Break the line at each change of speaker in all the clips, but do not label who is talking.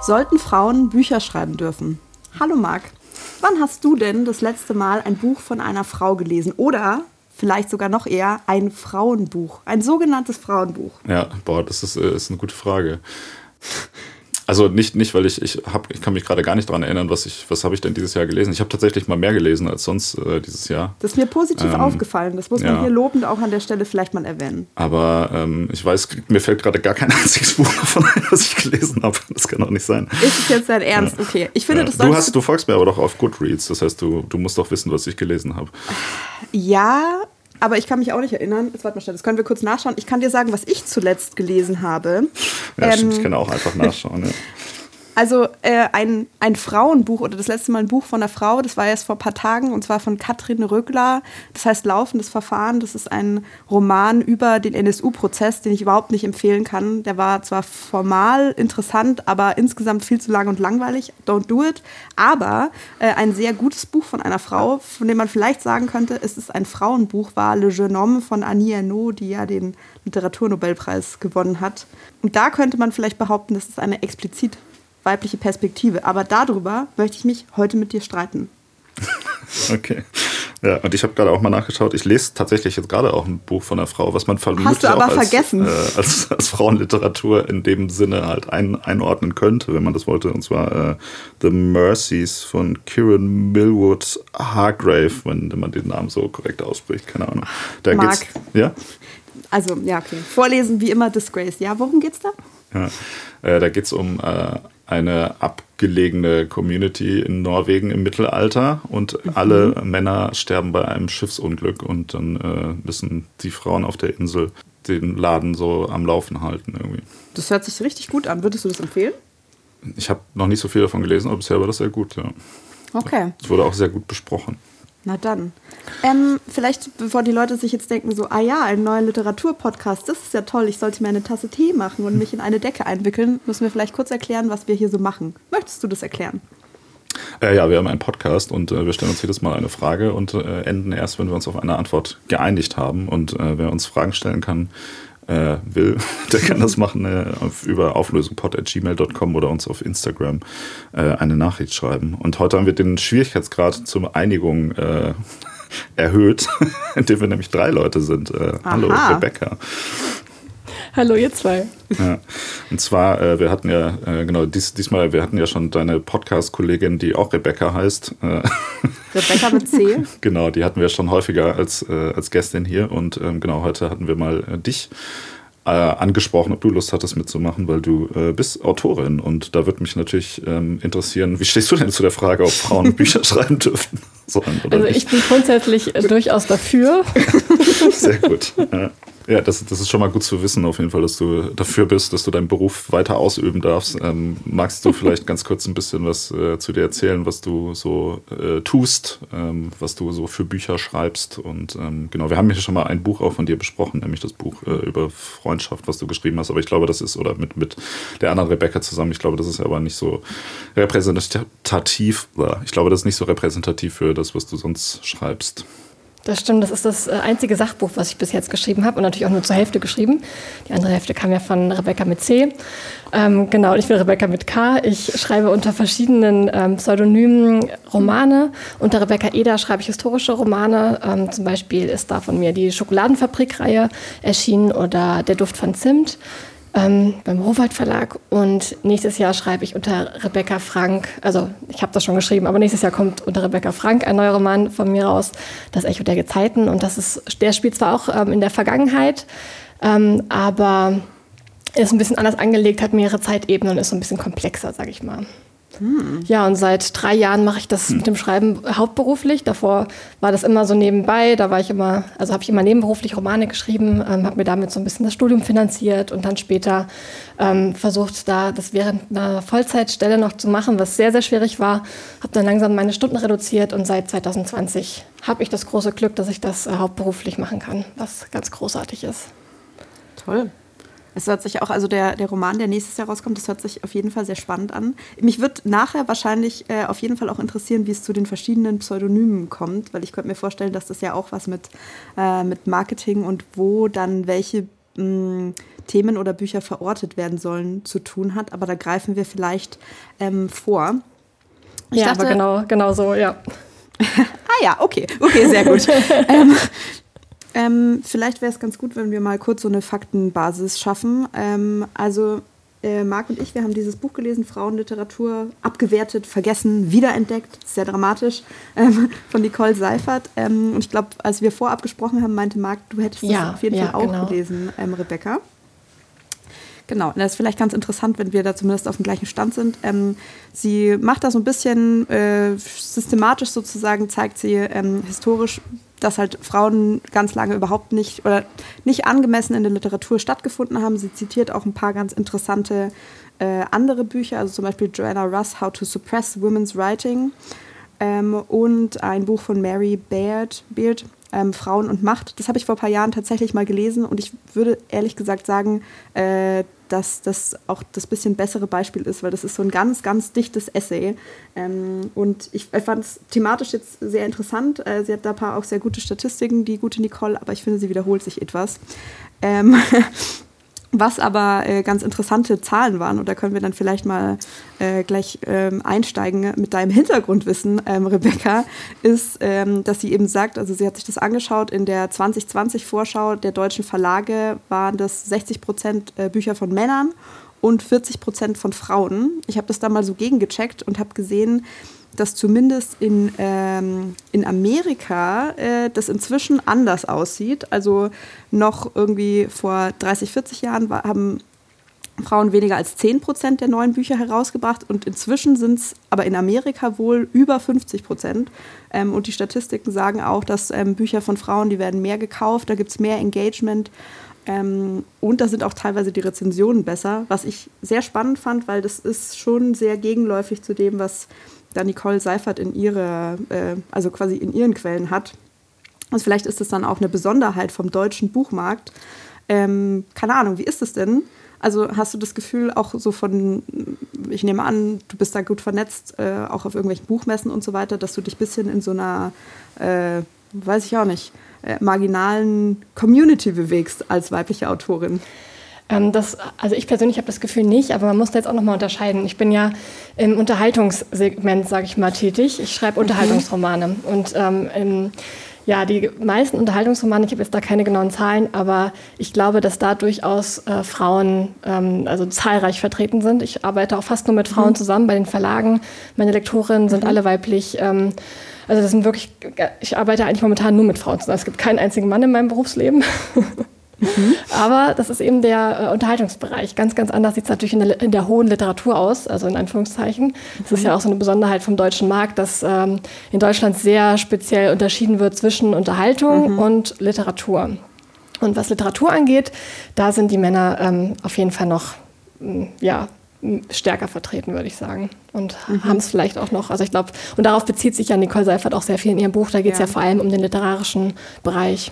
Sollten Frauen Bücher schreiben dürfen? Hallo Marc, wann hast du denn das letzte Mal ein Buch von einer Frau gelesen? Oder vielleicht sogar noch eher ein Frauenbuch, ein sogenanntes Frauenbuch?
Ja, boah, das ist, äh, ist eine gute Frage. Also nicht, nicht weil ich, ich, hab, ich kann mich gerade gar nicht daran erinnern, was, ich, was habe ich denn dieses Jahr gelesen. Ich habe tatsächlich mal mehr gelesen als sonst äh, dieses Jahr.
Das ist mir positiv ähm, aufgefallen. Das muss man hier lobend auch an der Stelle vielleicht mal erwähnen.
Aber ähm, ich weiß, mir fällt gerade gar kein einziges Buch davon ein, was ich gelesen habe. Das kann doch nicht sein.
Ist es jetzt dein Ernst? Ja. Okay. Ich finde,
ja.
das
du, hast, du folgst mir aber doch auf Goodreads. Das heißt, du, du musst doch wissen, was ich gelesen habe.
Ja, aber ich kann mich auch nicht erinnern. Jetzt warte mal schnell, das können wir kurz nachschauen. Ich kann dir sagen, was ich zuletzt gelesen habe.
Ja, ähm, stimmt, ich kann auch einfach nachschauen. Ja.
Also äh, ein, ein Frauenbuch oder das letzte Mal ein Buch von einer Frau, das war erst vor ein paar Tagen und zwar von Katrin Rögler. Das heißt Laufendes Verfahren. Das ist ein Roman über den NSU-Prozess, den ich überhaupt nicht empfehlen kann. Der war zwar formal interessant, aber insgesamt viel zu lang und langweilig. Don't do it. Aber äh, ein sehr gutes Buch von einer Frau, von dem man vielleicht sagen könnte, es ist ein Frauenbuch, war Le Jeune Homme von Annie Ernaux, die ja den Literaturnobelpreis gewonnen hat. Und da könnte man vielleicht behaupten, das ist eine explizit weibliche Perspektive. Aber darüber möchte ich mich heute mit dir streiten.
Okay. Ja, und ich habe gerade auch mal nachgeschaut. Ich lese tatsächlich jetzt gerade auch ein Buch von einer Frau, was man
vermutlich auch
als, äh, als, als, Frauenliteratur in dem Sinne halt ein, einordnen könnte, wenn man das wollte. Und zwar äh, The Mercies von Kieran Millwood Hargrave, wenn man den Namen so korrekt ausspricht. Keine Ahnung.
Da Mark. geht's. Ja? Also, ja, okay. Vorlesen wie immer Disgrace. Ja, worum geht's da?
Ja, äh, da geht es um äh, eine abgelegene Community in Norwegen im Mittelalter und mhm. alle Männer sterben bei einem Schiffsunglück und dann äh, müssen die Frauen auf der Insel den Laden so am Laufen halten irgendwie.
Das hört sich richtig gut an. Würdest du das empfehlen?
Ich habe noch nicht so viel davon gelesen, aber bisher war das sehr gut, ja.
Okay.
Es wurde auch sehr gut besprochen.
Na dann. Ähm, vielleicht, bevor die Leute sich jetzt denken, so, ah ja, ein neuer Literaturpodcast, das ist ja toll, ich sollte mir eine Tasse Tee machen und mich in eine Decke einwickeln, müssen wir vielleicht kurz erklären, was wir hier so machen. Möchtest du das erklären?
Äh, ja, wir haben einen Podcast und äh, wir stellen uns jedes Mal eine Frage und äh, enden erst, wenn wir uns auf eine Antwort geeinigt haben. Und äh, wer uns Fragen stellen kann, äh, will, der kann das machen äh, auf, über auflösungpod.gmail.com oder uns auf Instagram äh, eine Nachricht schreiben. Und heute haben wir den Schwierigkeitsgrad zur Einigung äh, erhöht, indem wir nämlich drei Leute sind. Äh, hallo, Rebecca.
Hallo, ihr zwei.
Ja. Und zwar, äh, wir hatten ja, äh, genau, dies, diesmal, wir hatten ja schon deine Podcast-Kollegin, die auch Rebecca heißt. Äh,
Rebecca mit C?
genau, die hatten wir schon häufiger als, äh, als Gästin hier. Und ähm, genau, heute hatten wir mal äh, dich äh, angesprochen, ob du Lust hattest mitzumachen, weil du bist Autorin. Und da würde mich natürlich ähm, interessieren, wie stehst du denn zu der Frage, ob Frauen Bücher schreiben dürfen?
Sollen, also ich bin grundsätzlich durchaus dafür.
Sehr gut. Ja. Ja, das, das ist schon mal gut zu wissen, auf jeden Fall, dass du dafür bist, dass du deinen Beruf weiter ausüben darfst. Ähm, magst du vielleicht ganz kurz ein bisschen was äh, zu dir erzählen, was du so äh, tust, ähm, was du so für Bücher schreibst? Und ähm, genau, wir haben hier schon mal ein Buch auch von dir besprochen, nämlich das Buch äh, über Freundschaft, was du geschrieben hast. Aber ich glaube, das ist, oder mit, mit der anderen Rebecca zusammen, ich glaube, das ist aber nicht so repräsentativ. Ich glaube, das ist nicht so repräsentativ für das, was du sonst schreibst.
Das stimmt, das ist das äh, einzige Sachbuch, was ich bis jetzt geschrieben habe und natürlich auch nur zur Hälfte geschrieben. Die andere Hälfte kam ja von Rebecca mit C. Ähm, genau, ich bin Rebecca mit K. Ich schreibe unter verschiedenen ähm, Pseudonymen Romane. Unter Rebecca Eder schreibe ich historische Romane. Ähm, zum Beispiel ist da von mir die Schokoladenfabrik-Reihe erschienen oder Der Duft von Zimt ähm, beim Rowold Verlag und nächstes Jahr schreibe ich unter Rebecca Frank, also ich habe das schon geschrieben, aber nächstes Jahr kommt unter Rebecca Frank ein neuer Roman von mir raus, das Echo der Gezeiten und das ist, der spielt zwar auch ähm, in der Vergangenheit, ähm, aber ist ein bisschen anders angelegt, hat mehrere Zeitebenen und ist so ein bisschen komplexer, sage ich mal. Ja, und seit drei Jahren mache ich das mit dem Schreiben hauptberuflich. Davor war das immer so nebenbei. Da war ich immer, also habe ich immer nebenberuflich Romane geschrieben, ähm, habe mir damit so ein bisschen das Studium finanziert und dann später ähm, versucht, da das während einer Vollzeitstelle noch zu machen, was sehr, sehr schwierig war. Habe dann langsam meine Stunden reduziert und seit 2020 habe ich das große Glück, dass ich das äh, hauptberuflich machen kann, was ganz großartig ist.
Toll. Es hört sich auch, also der, der Roman, der nächstes Jahr rauskommt, das hört sich auf jeden Fall sehr spannend an. Mich wird nachher wahrscheinlich äh, auf jeden Fall auch interessieren, wie es zu den verschiedenen Pseudonymen kommt, weil ich könnte mir vorstellen, dass das ja auch was mit, äh, mit Marketing und wo dann welche mh, Themen oder Bücher verortet werden sollen, zu tun hat. Aber da greifen wir vielleicht ähm, vor.
Ich ja, dachte, aber genau, genau so, ja.
ah ja, okay, okay, sehr gut. ähm, ähm, vielleicht wäre es ganz gut, wenn wir mal kurz so eine Faktenbasis schaffen. Ähm, also äh, Marc und ich, wir haben dieses Buch gelesen, Frauenliteratur, abgewertet, vergessen, wiederentdeckt, sehr dramatisch, ähm, von Nicole Seifert. Ähm, und ich glaube, als wir vorab gesprochen haben, meinte Marc, du hättest ja, das auf jeden ja, Fall auch genau. gelesen, ähm, Rebecca. Genau, und das ist vielleicht ganz interessant, wenn wir da zumindest auf dem gleichen Stand sind. Ähm, sie macht da so ein bisschen äh, systematisch sozusagen, zeigt sie ähm, historisch, dass halt Frauen ganz lange überhaupt nicht oder nicht angemessen in der Literatur stattgefunden haben. Sie zitiert auch ein paar ganz interessante äh, andere Bücher, also zum Beispiel Joanna Russ, How to Suppress Women's Writing ähm, und ein Buch von Mary Baird, Beard, ähm, Frauen und Macht. Das habe ich vor ein paar Jahren tatsächlich mal gelesen und ich würde ehrlich gesagt sagen, äh, dass das auch das bisschen bessere Beispiel ist, weil das ist so ein ganz, ganz dichtes Essay. Ähm, und ich, ich fand es thematisch jetzt sehr interessant. Äh, sie hat da ein paar auch sehr gute Statistiken, die gute Nicole, aber ich finde, sie wiederholt sich etwas. Ähm, Was aber äh, ganz interessante Zahlen waren, und da können wir dann vielleicht mal äh, gleich ähm, einsteigen mit deinem Hintergrundwissen, ähm, Rebecca, ist, ähm, dass sie eben sagt, also sie hat sich das angeschaut, in der 2020-Vorschau der deutschen Verlage waren das 60 Prozent äh, Bücher von Männern und 40 Prozent von Frauen. Ich habe das da mal so gegengecheckt und habe gesehen, dass zumindest in, ähm, in Amerika äh, das inzwischen anders aussieht. Also noch irgendwie vor 30, 40 Jahren war, haben Frauen weniger als 10 Prozent der neuen Bücher herausgebracht und inzwischen sind es aber in Amerika wohl über 50 Prozent. Ähm, und die Statistiken sagen auch, dass ähm, Bücher von Frauen, die werden mehr gekauft, da gibt es mehr Engagement. Ähm, und da sind auch teilweise die Rezensionen besser, was ich sehr spannend fand, weil das ist schon sehr gegenläufig zu dem, was da Nicole Seifert in ihre, äh, also quasi in ihren Quellen hat. Also vielleicht ist das dann auch eine Besonderheit vom deutschen Buchmarkt. Ähm, keine Ahnung, wie ist es denn? Also hast du das Gefühl auch so von, ich nehme an, du bist da gut vernetzt, äh, auch auf irgendwelchen Buchmessen und so weiter, dass du dich ein bisschen in so einer, äh, weiß ich auch nicht, äh, marginalen Community bewegst als weibliche Autorin?
Ähm, das, also ich persönlich habe das Gefühl nicht, aber man muss da jetzt auch nochmal unterscheiden. Ich bin ja im Unterhaltungssegment, sage ich mal, tätig. Ich schreibe mhm. Unterhaltungsromane. Und ähm, im, ja, die meisten Unterhaltungsromane, ich habe jetzt da keine genauen Zahlen, aber ich glaube, dass da durchaus äh, Frauen ähm, also zahlreich vertreten sind. Ich arbeite auch fast nur mit Frauen mhm. zusammen bei den Verlagen. Meine Lektorinnen sind mhm. alle weiblich. Ähm, also das sind wirklich, ich arbeite eigentlich momentan nur mit Frauen zusammen. Es gibt keinen einzigen Mann in meinem Berufsleben. Mhm. Aber das ist eben der äh, Unterhaltungsbereich. Ganz, ganz anders sieht es natürlich in der, in der, hohen Literatur aus, also in Anführungszeichen. Das mhm. ist ja auch so eine Besonderheit vom deutschen Markt, dass ähm, in Deutschland sehr speziell unterschieden wird zwischen Unterhaltung mhm. und Literatur. Und was Literatur angeht, da sind die Männer ähm, auf jeden Fall noch ja, stärker vertreten, würde ich sagen. Und mhm. haben es vielleicht auch noch, also ich glaube, und darauf bezieht sich ja Nicole Seifert auch sehr viel in ihrem Buch, da geht es ja. ja vor allem um den literarischen Bereich.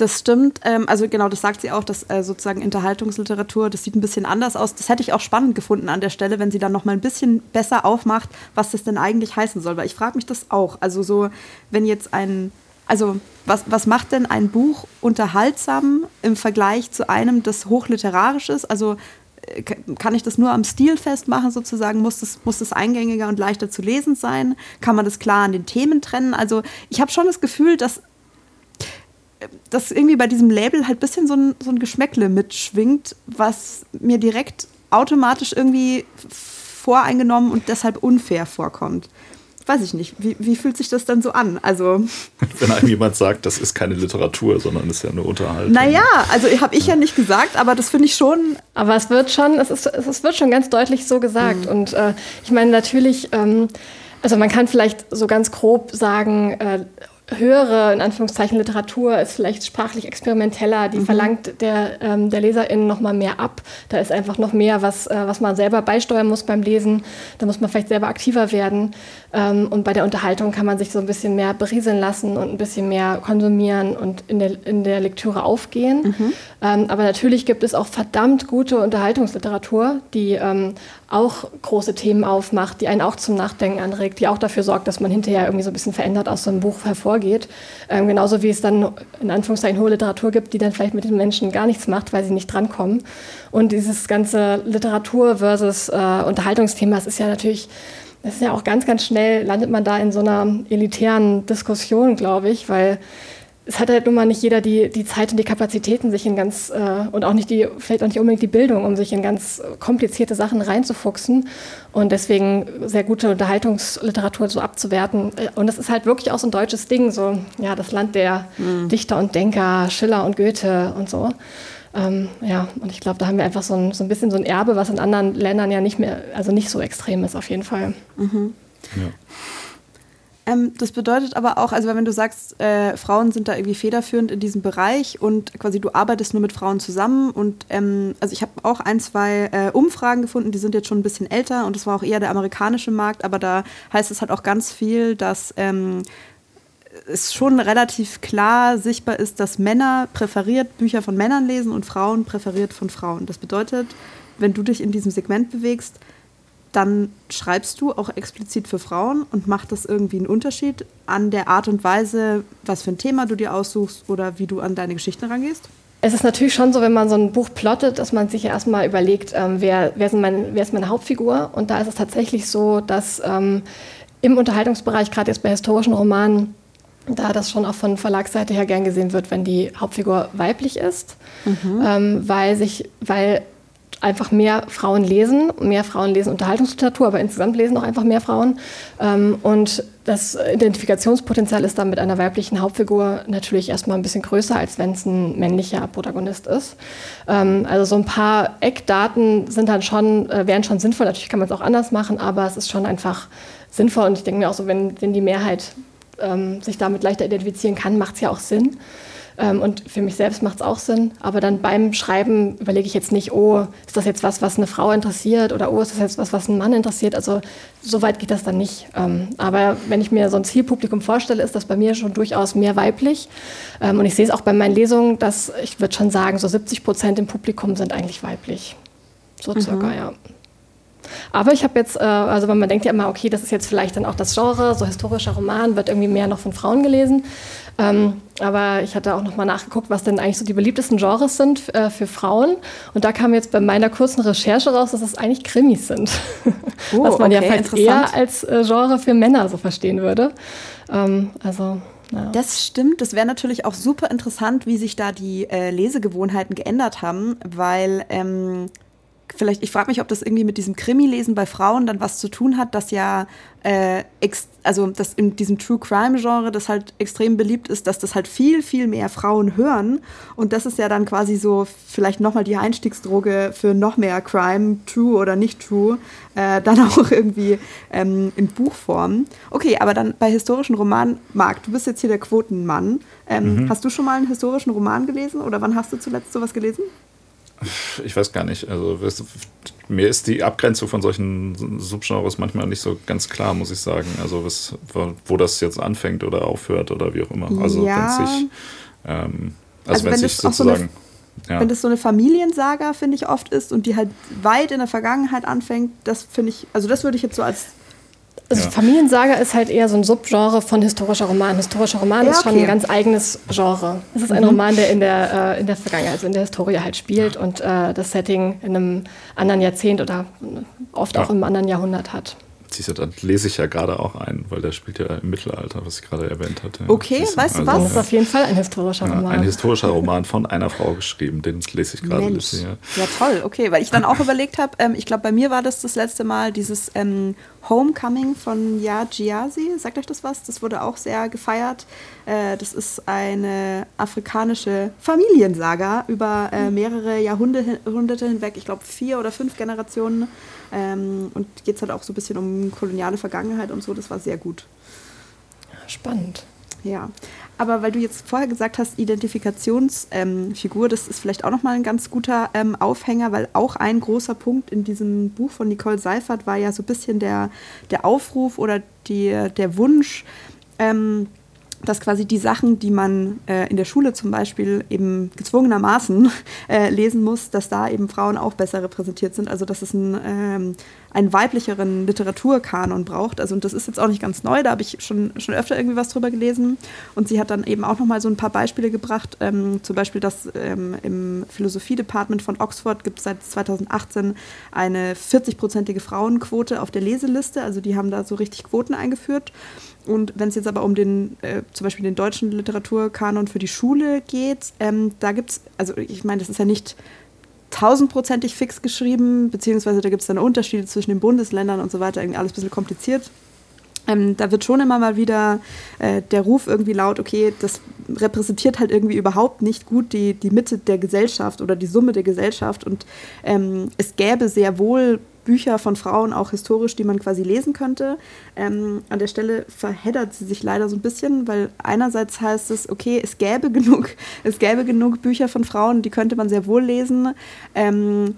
Das stimmt. Ähm, also genau, das sagt sie auch, dass äh, sozusagen Unterhaltungsliteratur, das sieht ein bisschen anders aus. Das hätte ich auch spannend gefunden an der Stelle, wenn sie dann noch mal ein bisschen besser aufmacht, was das denn eigentlich heißen soll. Weil ich frage mich das auch. Also so, wenn jetzt ein, also was, was macht denn ein Buch unterhaltsam im Vergleich zu einem, das hochliterarisch ist? Also äh, kann ich das nur am Stil festmachen sozusagen? Muss das, muss das eingängiger und leichter zu lesen sein? Kann man das klar an den Themen trennen? Also ich habe schon das Gefühl, dass dass irgendwie bei diesem Label halt ein bisschen so ein, so ein Geschmäckle mitschwingt, was mir direkt automatisch irgendwie voreingenommen und deshalb unfair vorkommt. Weiß ich nicht. Wie, wie fühlt sich das dann so an? Also
Wenn einem jemand sagt, das ist keine Literatur, sondern ist ja nur Unterhaltung.
Naja, also habe ich ja. ja nicht gesagt, aber das finde ich schon.
Aber es wird schon, es, ist, es wird schon ganz deutlich so gesagt. Mhm. Und äh, ich meine, natürlich, ähm, also man kann vielleicht so ganz grob sagen, äh, höhere, in Anführungszeichen, Literatur ist vielleicht sprachlich experimenteller, die mhm. verlangt der, ähm, der LeserInnen noch mal mehr ab. Da ist einfach noch mehr, was, äh, was man selber beisteuern muss beim Lesen. Da muss man vielleicht selber aktiver werden. Ähm, und bei der Unterhaltung kann man sich so ein bisschen mehr berieseln lassen und ein bisschen mehr konsumieren und in der, in der Lektüre aufgehen. Mhm. Ähm, aber natürlich gibt es auch verdammt gute Unterhaltungsliteratur, die ähm, auch große Themen aufmacht, die einen auch zum Nachdenken anregt, die auch dafür sorgt, dass man hinterher irgendwie so ein bisschen verändert aus so einem Buch hervorgeht vorgeht. Ähm, genauso wie es dann in Anführungszeichen hohe Literatur gibt, die dann vielleicht mit den Menschen gar nichts macht, weil sie nicht drankommen. Und dieses ganze Literatur versus äh, Unterhaltungsthema, das ist ja natürlich das ist ja auch ganz, ganz schnell, landet man da in so einer elitären Diskussion, glaube ich, weil es hat halt nun mal nicht jeder die, die Zeit und die Kapazitäten, sich in ganz, äh, und auch nicht die, vielleicht auch nicht unbedingt die Bildung, um sich in ganz komplizierte Sachen reinzufuchsen und deswegen sehr gute Unterhaltungsliteratur so abzuwerten. Und das ist halt wirklich auch so ein deutsches Ding, so, ja, das Land der mhm. Dichter und Denker, Schiller und Goethe und so. Ähm, ja, und ich glaube, da haben wir einfach so ein, so ein bisschen so ein Erbe, was in anderen Ländern ja nicht mehr, also nicht so extrem ist auf jeden Fall. Mhm. Ja.
Ähm, das bedeutet aber auch, also wenn du sagst, äh, Frauen sind da irgendwie federführend in diesem Bereich und quasi du arbeitest nur mit Frauen zusammen und ähm, also ich habe auch ein, zwei äh, Umfragen gefunden, die sind jetzt schon ein bisschen älter und das war auch eher der amerikanische Markt, aber da heißt es halt auch ganz viel, dass ähm, es schon relativ klar sichtbar ist, dass Männer präferiert Bücher von Männern lesen und Frauen präferiert von Frauen. Das bedeutet, wenn du dich in diesem Segment bewegst, dann schreibst du auch explizit für Frauen und macht das irgendwie einen Unterschied an der Art und Weise, was für ein Thema du dir aussuchst oder wie du an deine Geschichten rangehst?
Es ist natürlich schon so, wenn man so ein Buch plottet, dass man sich ja erstmal überlegt, ähm, wer, wer, mein, wer, ist meine Hauptfigur. Und da ist es tatsächlich so, dass ähm, im Unterhaltungsbereich, gerade jetzt bei historischen Romanen, da das schon auch von Verlagsseite her gern gesehen wird, wenn die Hauptfigur weiblich ist, mhm. ähm, weil sich, weil einfach mehr Frauen lesen, mehr Frauen lesen Unterhaltungsliteratur, aber insgesamt lesen auch einfach mehr Frauen. Ähm, und das Identifikationspotenzial ist dann mit einer weiblichen Hauptfigur natürlich erstmal ein bisschen größer, als wenn es ein männlicher Protagonist ist. Ähm, also so ein paar Eckdaten sind dann schon, äh, wären schon sinnvoll. Natürlich kann man es auch anders machen, aber es ist schon einfach sinnvoll. Und ich denke mir auch so, wenn, wenn die Mehrheit ähm, sich damit leichter identifizieren kann, macht es ja auch Sinn. Ähm, und für mich selbst macht es auch Sinn. Aber dann beim Schreiben überlege ich jetzt nicht, oh, ist das jetzt was, was eine Frau interessiert oder oh, ist das jetzt was, was einen Mann interessiert. Also so weit geht das dann nicht. Ähm, aber wenn ich mir so ein Zielpublikum vorstelle, ist das bei mir schon durchaus mehr weiblich. Ähm, und ich sehe es auch bei meinen Lesungen, dass ich würde schon sagen, so 70 Prozent im Publikum sind eigentlich weiblich. So circa, mhm. ja. Aber ich habe jetzt, äh, also man denkt ja immer, okay, das ist jetzt vielleicht dann auch das Genre, so historischer Roman wird irgendwie mehr noch von Frauen gelesen. Ähm, aber ich hatte auch noch mal nachgeguckt, was denn eigentlich so die beliebtesten Genres sind äh, für Frauen. Und da kam jetzt bei meiner kurzen Recherche raus, dass es eigentlich Krimis sind. Oh, was man okay, ja vielleicht eher als äh, Genre für Männer so verstehen würde. Ähm, also
ja. Das stimmt. Das wäre natürlich auch super interessant, wie sich da die äh, Lesegewohnheiten geändert haben, weil ähm, vielleicht, ich frage mich, ob das irgendwie mit diesem Krimi-Lesen bei Frauen dann was zu tun hat, dass ja, äh, also dass in diesem True Crime-Genre das halt extrem beliebt ist, dass das halt viel, viel mehr Frauen hören. Und das ist ja dann quasi so vielleicht nochmal die Einstiegsdroge für noch mehr Crime, True oder nicht True, äh, dann auch irgendwie ähm, in Buchform. Okay, aber dann bei historischen Romanen, Marc, du bist jetzt hier der Quotenmann. Ähm, mhm. Hast du schon mal einen historischen Roman gelesen oder wann hast du zuletzt sowas gelesen?
Ich weiß gar nicht. Also mir ist die Abgrenzung von solchen Subgenres manchmal nicht so ganz klar, muss ich sagen. Also was, wo das jetzt anfängt oder aufhört oder wie auch immer. Also ja. wenn sich, ähm, also, also wenn, wenn sich sozusagen.
So ja. Wenn das so eine Familiensaga, finde ich, oft ist und die halt weit in der Vergangenheit anfängt, das finde ich, also das würde ich jetzt so als
also ja. Familiensaga ist halt eher so ein Subgenre von historischer Roman. Historischer Roman ja, ist schon ein ganz eigenes Genre. Es ist ein mhm. Roman, der in der, äh, in der Vergangenheit, also in der Historie halt spielt und äh, das Setting in einem anderen Jahrzehnt oder oft ja. auch im anderen Jahrhundert hat.
Siehst du, dann lese ich ja gerade auch ein, weil der spielt ja im Mittelalter, was ich gerade erwähnt hatte.
Okay, Siehst weißt du also,
was? Das ist auf jeden Fall ein historischer Roman.
ein historischer Roman von einer Frau geschrieben, den lese ich gerade.
Ja. ja, toll, okay, weil ich dann auch überlegt habe, ähm, ich glaube, bei mir war das das letzte Mal dieses ähm, Homecoming von Ya Giazi, sagt euch das was? Das wurde auch sehr gefeiert. Äh, das ist eine afrikanische Familiensaga über äh, hm. mehrere Jahrhunderte hinweg, ich glaube vier oder fünf Generationen. Ähm, und geht es halt auch so ein bisschen um koloniale Vergangenheit und so. Das war sehr gut.
Spannend.
Ja, aber weil du jetzt vorher gesagt hast, Identifikationsfigur, ähm, das ist vielleicht auch nochmal ein ganz guter ähm, Aufhänger, weil auch ein großer Punkt in diesem Buch von Nicole Seifert war ja so ein bisschen der, der Aufruf oder die, der Wunsch, ähm, dass quasi die Sachen, die man äh, in der Schule zum Beispiel eben gezwungenermaßen äh, lesen muss, dass da eben Frauen auch besser repräsentiert sind. Also dass es ein, ähm, einen weiblicheren Literaturkanon braucht. Also und das ist jetzt auch nicht ganz neu, da habe ich schon, schon öfter irgendwie was drüber gelesen. Und sie hat dann eben auch nochmal so ein paar Beispiele gebracht. Ähm, zum Beispiel, dass ähm, im Philosophie-Department von Oxford gibt es seit 2018 eine 40-prozentige Frauenquote auf der Leseliste. Also die haben da so richtig Quoten eingeführt. Und wenn es jetzt aber um den, äh, zum Beispiel den deutschen Literaturkanon für die Schule geht, ähm, da gibt es, also ich meine, das ist ja nicht tausendprozentig fix geschrieben, beziehungsweise da gibt es dann Unterschiede zwischen den Bundesländern und so weiter, irgendwie alles ein bisschen kompliziert. Ähm, da wird schon immer mal wieder äh, der Ruf irgendwie laut, okay, das repräsentiert halt irgendwie überhaupt nicht gut die, die Mitte der Gesellschaft oder die Summe der Gesellschaft. Und ähm, es gäbe sehr wohl Bücher von Frauen, auch historisch, die man quasi lesen könnte. Ähm, an der Stelle verheddert sie sich leider so ein bisschen, weil einerseits heißt es, okay, es gäbe genug, es gäbe genug Bücher von Frauen, die könnte man sehr wohl lesen. Ähm,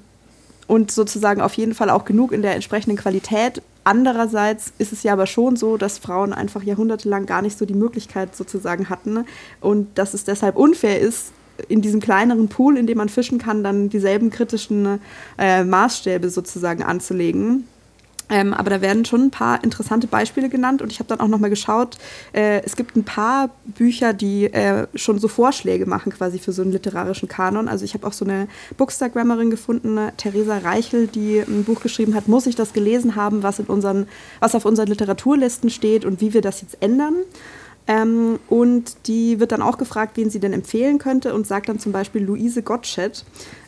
und sozusagen auf jeden Fall auch genug in der entsprechenden Qualität. Andererseits ist es ja aber schon so, dass Frauen einfach jahrhundertelang gar nicht so die Möglichkeit sozusagen hatten und dass es deshalb unfair ist, in diesem kleineren Pool, in dem man fischen kann, dann dieselben kritischen äh, Maßstäbe sozusagen anzulegen. Ähm, aber da werden schon ein paar interessante Beispiele genannt und ich habe dann auch nochmal geschaut, äh, es gibt ein paar Bücher, die äh, schon so Vorschläge machen quasi für so einen literarischen Kanon. Also ich habe auch so eine Bookstagrammerin gefunden, Theresa Reichel, die ein Buch geschrieben hat, muss ich das gelesen haben, was, in unseren, was auf unseren Literaturlisten steht und wie wir das jetzt ändern. Ähm, und die wird dann auch gefragt, wen sie denn empfehlen könnte und sagt dann zum Beispiel Luise Gottsched.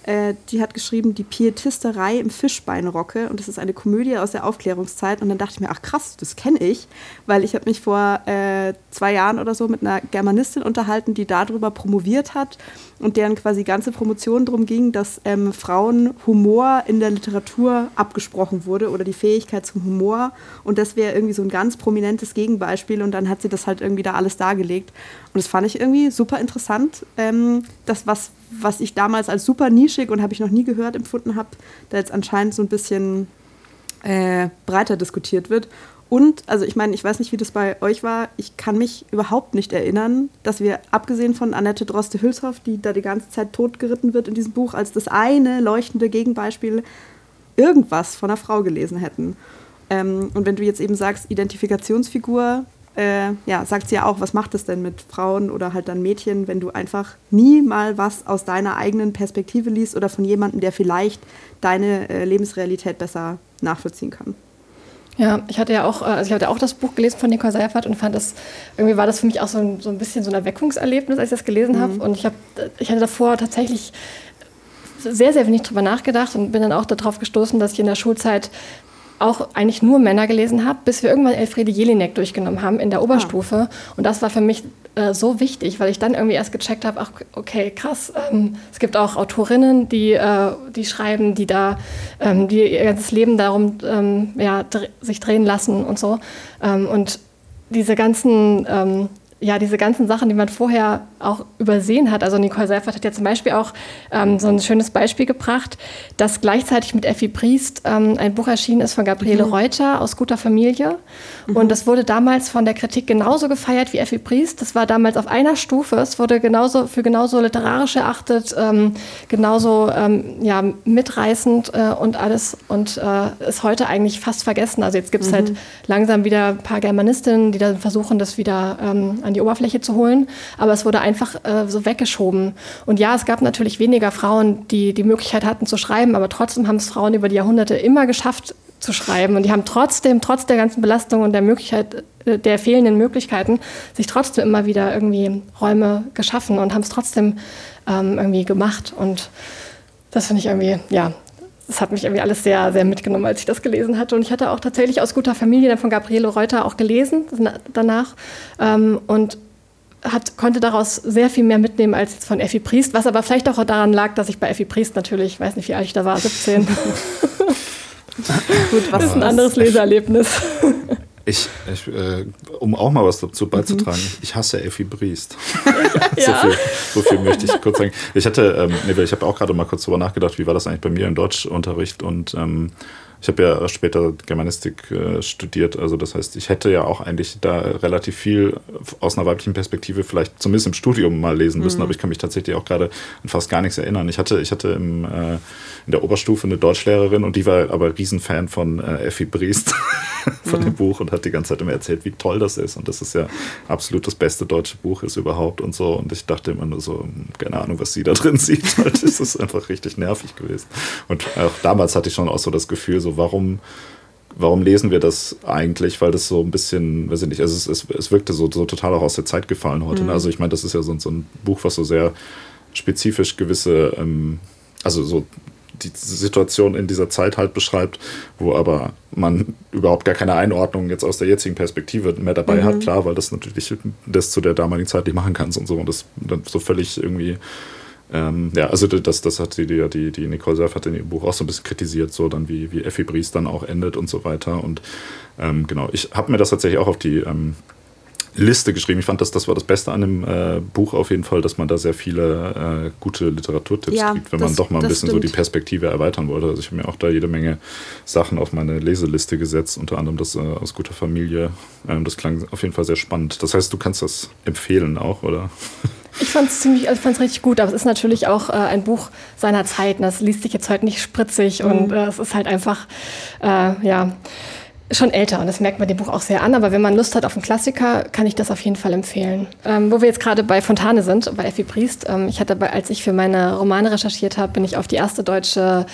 Äh, die hat geschrieben Die Pietisterei im Fischbeinrocke und das ist eine Komödie aus der Aufklärungszeit. Und dann dachte ich mir, ach krass, das kenne ich, weil ich habe mich vor äh, zwei Jahren oder so mit einer Germanistin unterhalten, die darüber promoviert hat und deren quasi ganze Promotion darum ging, dass ähm, Frauen Humor in der Literatur abgesprochen wurde oder die Fähigkeit zum Humor. Und das wäre irgendwie so ein ganz prominentes Gegenbeispiel. Und dann hat sie das halt irgendwie da alles dargelegt. Und das fand ich irgendwie super interessant. Ähm, das, was, was ich damals als super nischig und habe ich noch nie gehört empfunden habe, da jetzt anscheinend so ein bisschen äh, breiter diskutiert wird. Und, also ich meine, ich weiß nicht, wie das bei euch war. Ich kann mich überhaupt nicht erinnern, dass wir, abgesehen von Annette Droste-Hülshoff, die da die ganze Zeit totgeritten wird in diesem Buch, als das eine leuchtende Gegenbeispiel irgendwas von einer Frau gelesen hätten. Ähm, und wenn du jetzt eben sagst, Identifikationsfigur, äh, ja, sagt sie ja auch, was macht es denn mit Frauen oder halt dann Mädchen, wenn du einfach nie mal was aus deiner eigenen Perspektive liest oder von jemandem, der vielleicht deine äh, Lebensrealität besser nachvollziehen kann.
Ja, ich hatte ja auch, äh, also ich hatte auch das Buch gelesen von Nicole Seifert und fand das, irgendwie war das für mich auch so ein, so ein bisschen so ein Erweckungserlebnis, als ich das gelesen mhm. habe. Und ich, hab, ich hatte davor tatsächlich sehr, sehr wenig drüber nachgedacht und bin dann auch darauf gestoßen, dass ich in der Schulzeit auch eigentlich nur Männer gelesen habe, bis wir irgendwann Elfriede Jelinek durchgenommen haben in der Oberstufe. Ah. Und das war für mich äh, so wichtig, weil ich dann irgendwie erst gecheckt habe, ach, okay, krass, ähm, es gibt auch Autorinnen, die, äh, die schreiben, die da, ähm, die ihr ganzes Leben darum ähm, ja, dr sich drehen lassen und so. Ähm, und diese ganzen ähm, ja, diese ganzen Sachen, die man vorher auch übersehen hat. Also Nicole Seifert hat ja zum Beispiel auch ähm, so ein schönes Beispiel gebracht, dass gleichzeitig mit Effi Priest ähm, ein Buch erschienen ist von Gabriele mhm. Reuter aus guter Familie. Mhm. Und das wurde damals von der Kritik genauso gefeiert wie Effi Priest. Das war damals auf einer Stufe. Es wurde genauso für genauso literarisch erachtet, ähm, genauso ähm, ja, mitreißend äh, und alles und äh, ist heute eigentlich fast vergessen. Also jetzt gibt es halt mhm. halt langsam wieder ein paar Germanistinnen, die dann versuchen, das wieder ähm, an die Oberfläche zu holen. Aber es wurde einfach äh, so weggeschoben. Und ja, es gab natürlich weniger Frauen, die die Möglichkeit hatten zu schreiben, aber trotzdem haben es Frauen über die Jahrhunderte immer geschafft zu schreiben. Und die haben trotzdem, trotz der ganzen Belastung und der Möglichkeit, äh, der fehlenden Möglichkeiten, sich trotzdem immer wieder irgendwie Räume geschaffen und haben es trotzdem ähm, irgendwie gemacht. Und das finde ich irgendwie, ja, das hat mich irgendwie alles sehr, sehr mitgenommen, als ich das gelesen hatte. Und ich hatte auch tatsächlich aus guter Familie dann von Gabriele Reuter auch gelesen danach ähm, und hat, konnte daraus sehr viel mehr mitnehmen als jetzt von Effi Priest, was aber vielleicht auch daran lag, dass ich bei Effi Priest natürlich, ich weiß nicht, wie alt ich da war, 17. Gut, was das ist ein anderes Leseerlebnis.
Ich, ich äh, um auch mal was dazu beizutragen, mhm. ich hasse Effi Briest. so, viel, so, viel, möchte ich kurz sagen. Ich hatte, ähm, nee, ich habe auch gerade mal kurz darüber nachgedacht, wie war das eigentlich bei mir im Deutschunterricht und ähm, ich habe ja später Germanistik äh, studiert, also das heißt, ich hätte ja auch eigentlich da relativ viel aus einer weiblichen Perspektive vielleicht zumindest im Studium mal lesen müssen, mhm. aber ich kann mich tatsächlich auch gerade an fast gar nichts erinnern. Ich hatte, ich hatte im, äh, in der Oberstufe eine Deutschlehrerin und die war aber Riesenfan von äh, Effi Briest, von mhm. dem Buch und hat die ganze Zeit immer erzählt, wie toll das ist und das ist ja absolut das beste deutsche Buch ist überhaupt und so und ich dachte immer nur so, keine Ahnung, was sie da drin sieht, halt, es ist einfach richtig nervig gewesen. Und auch damals hatte ich schon auch so das Gefühl, so warum warum lesen wir das eigentlich? Weil das so ein bisschen, weiß ich nicht, also es, es, es wirkte so, so total auch aus der Zeit gefallen heute. Ne? Mhm. Also ich meine, das ist ja so, so, ein Buch, was so sehr spezifisch gewisse, ähm, also so die Situation in dieser Zeit halt beschreibt, wo aber man überhaupt gar keine Einordnung jetzt aus der jetzigen Perspektive mehr dabei mhm. hat, klar, weil das natürlich das zu der damaligen Zeit nicht machen kannst und so und das dann so völlig irgendwie ähm, ja, also das, das hat die, die, die Nicole Surf hat in ihrem Buch auch so ein bisschen kritisiert, so dann wie, wie Effi Bries dann auch endet und so weiter. Und ähm, genau, ich habe mir das tatsächlich auch auf die ähm, Liste geschrieben. Ich fand, dass das war das Beste an dem äh, Buch auf jeden Fall, dass man da sehr viele äh, gute Literaturtipps ja, kriegt, wenn das, man doch mal ein bisschen stimmt. so die Perspektive erweitern wollte. Also ich habe mir auch da jede Menge Sachen auf meine Leseliste gesetzt, unter anderem das äh, aus guter Familie. Ähm, das klang auf jeden Fall sehr spannend. Das heißt, du kannst das empfehlen auch, oder?
Ich fand es ziemlich, also fand es richtig gut, aber es ist natürlich auch äh, ein Buch seiner Zeit. Das liest sich jetzt heute nicht spritzig mhm. und äh, es ist halt einfach, äh, ja schon älter und das merkt man dem Buch auch sehr an. Aber wenn man Lust hat auf einen Klassiker, kann ich das auf jeden Fall empfehlen. Ähm, wo wir jetzt gerade bei Fontane sind, bei Effi Priest. Ähm, ich hatte, bei, als ich für meine Romane recherchiert habe, bin ich auf die erste deutsche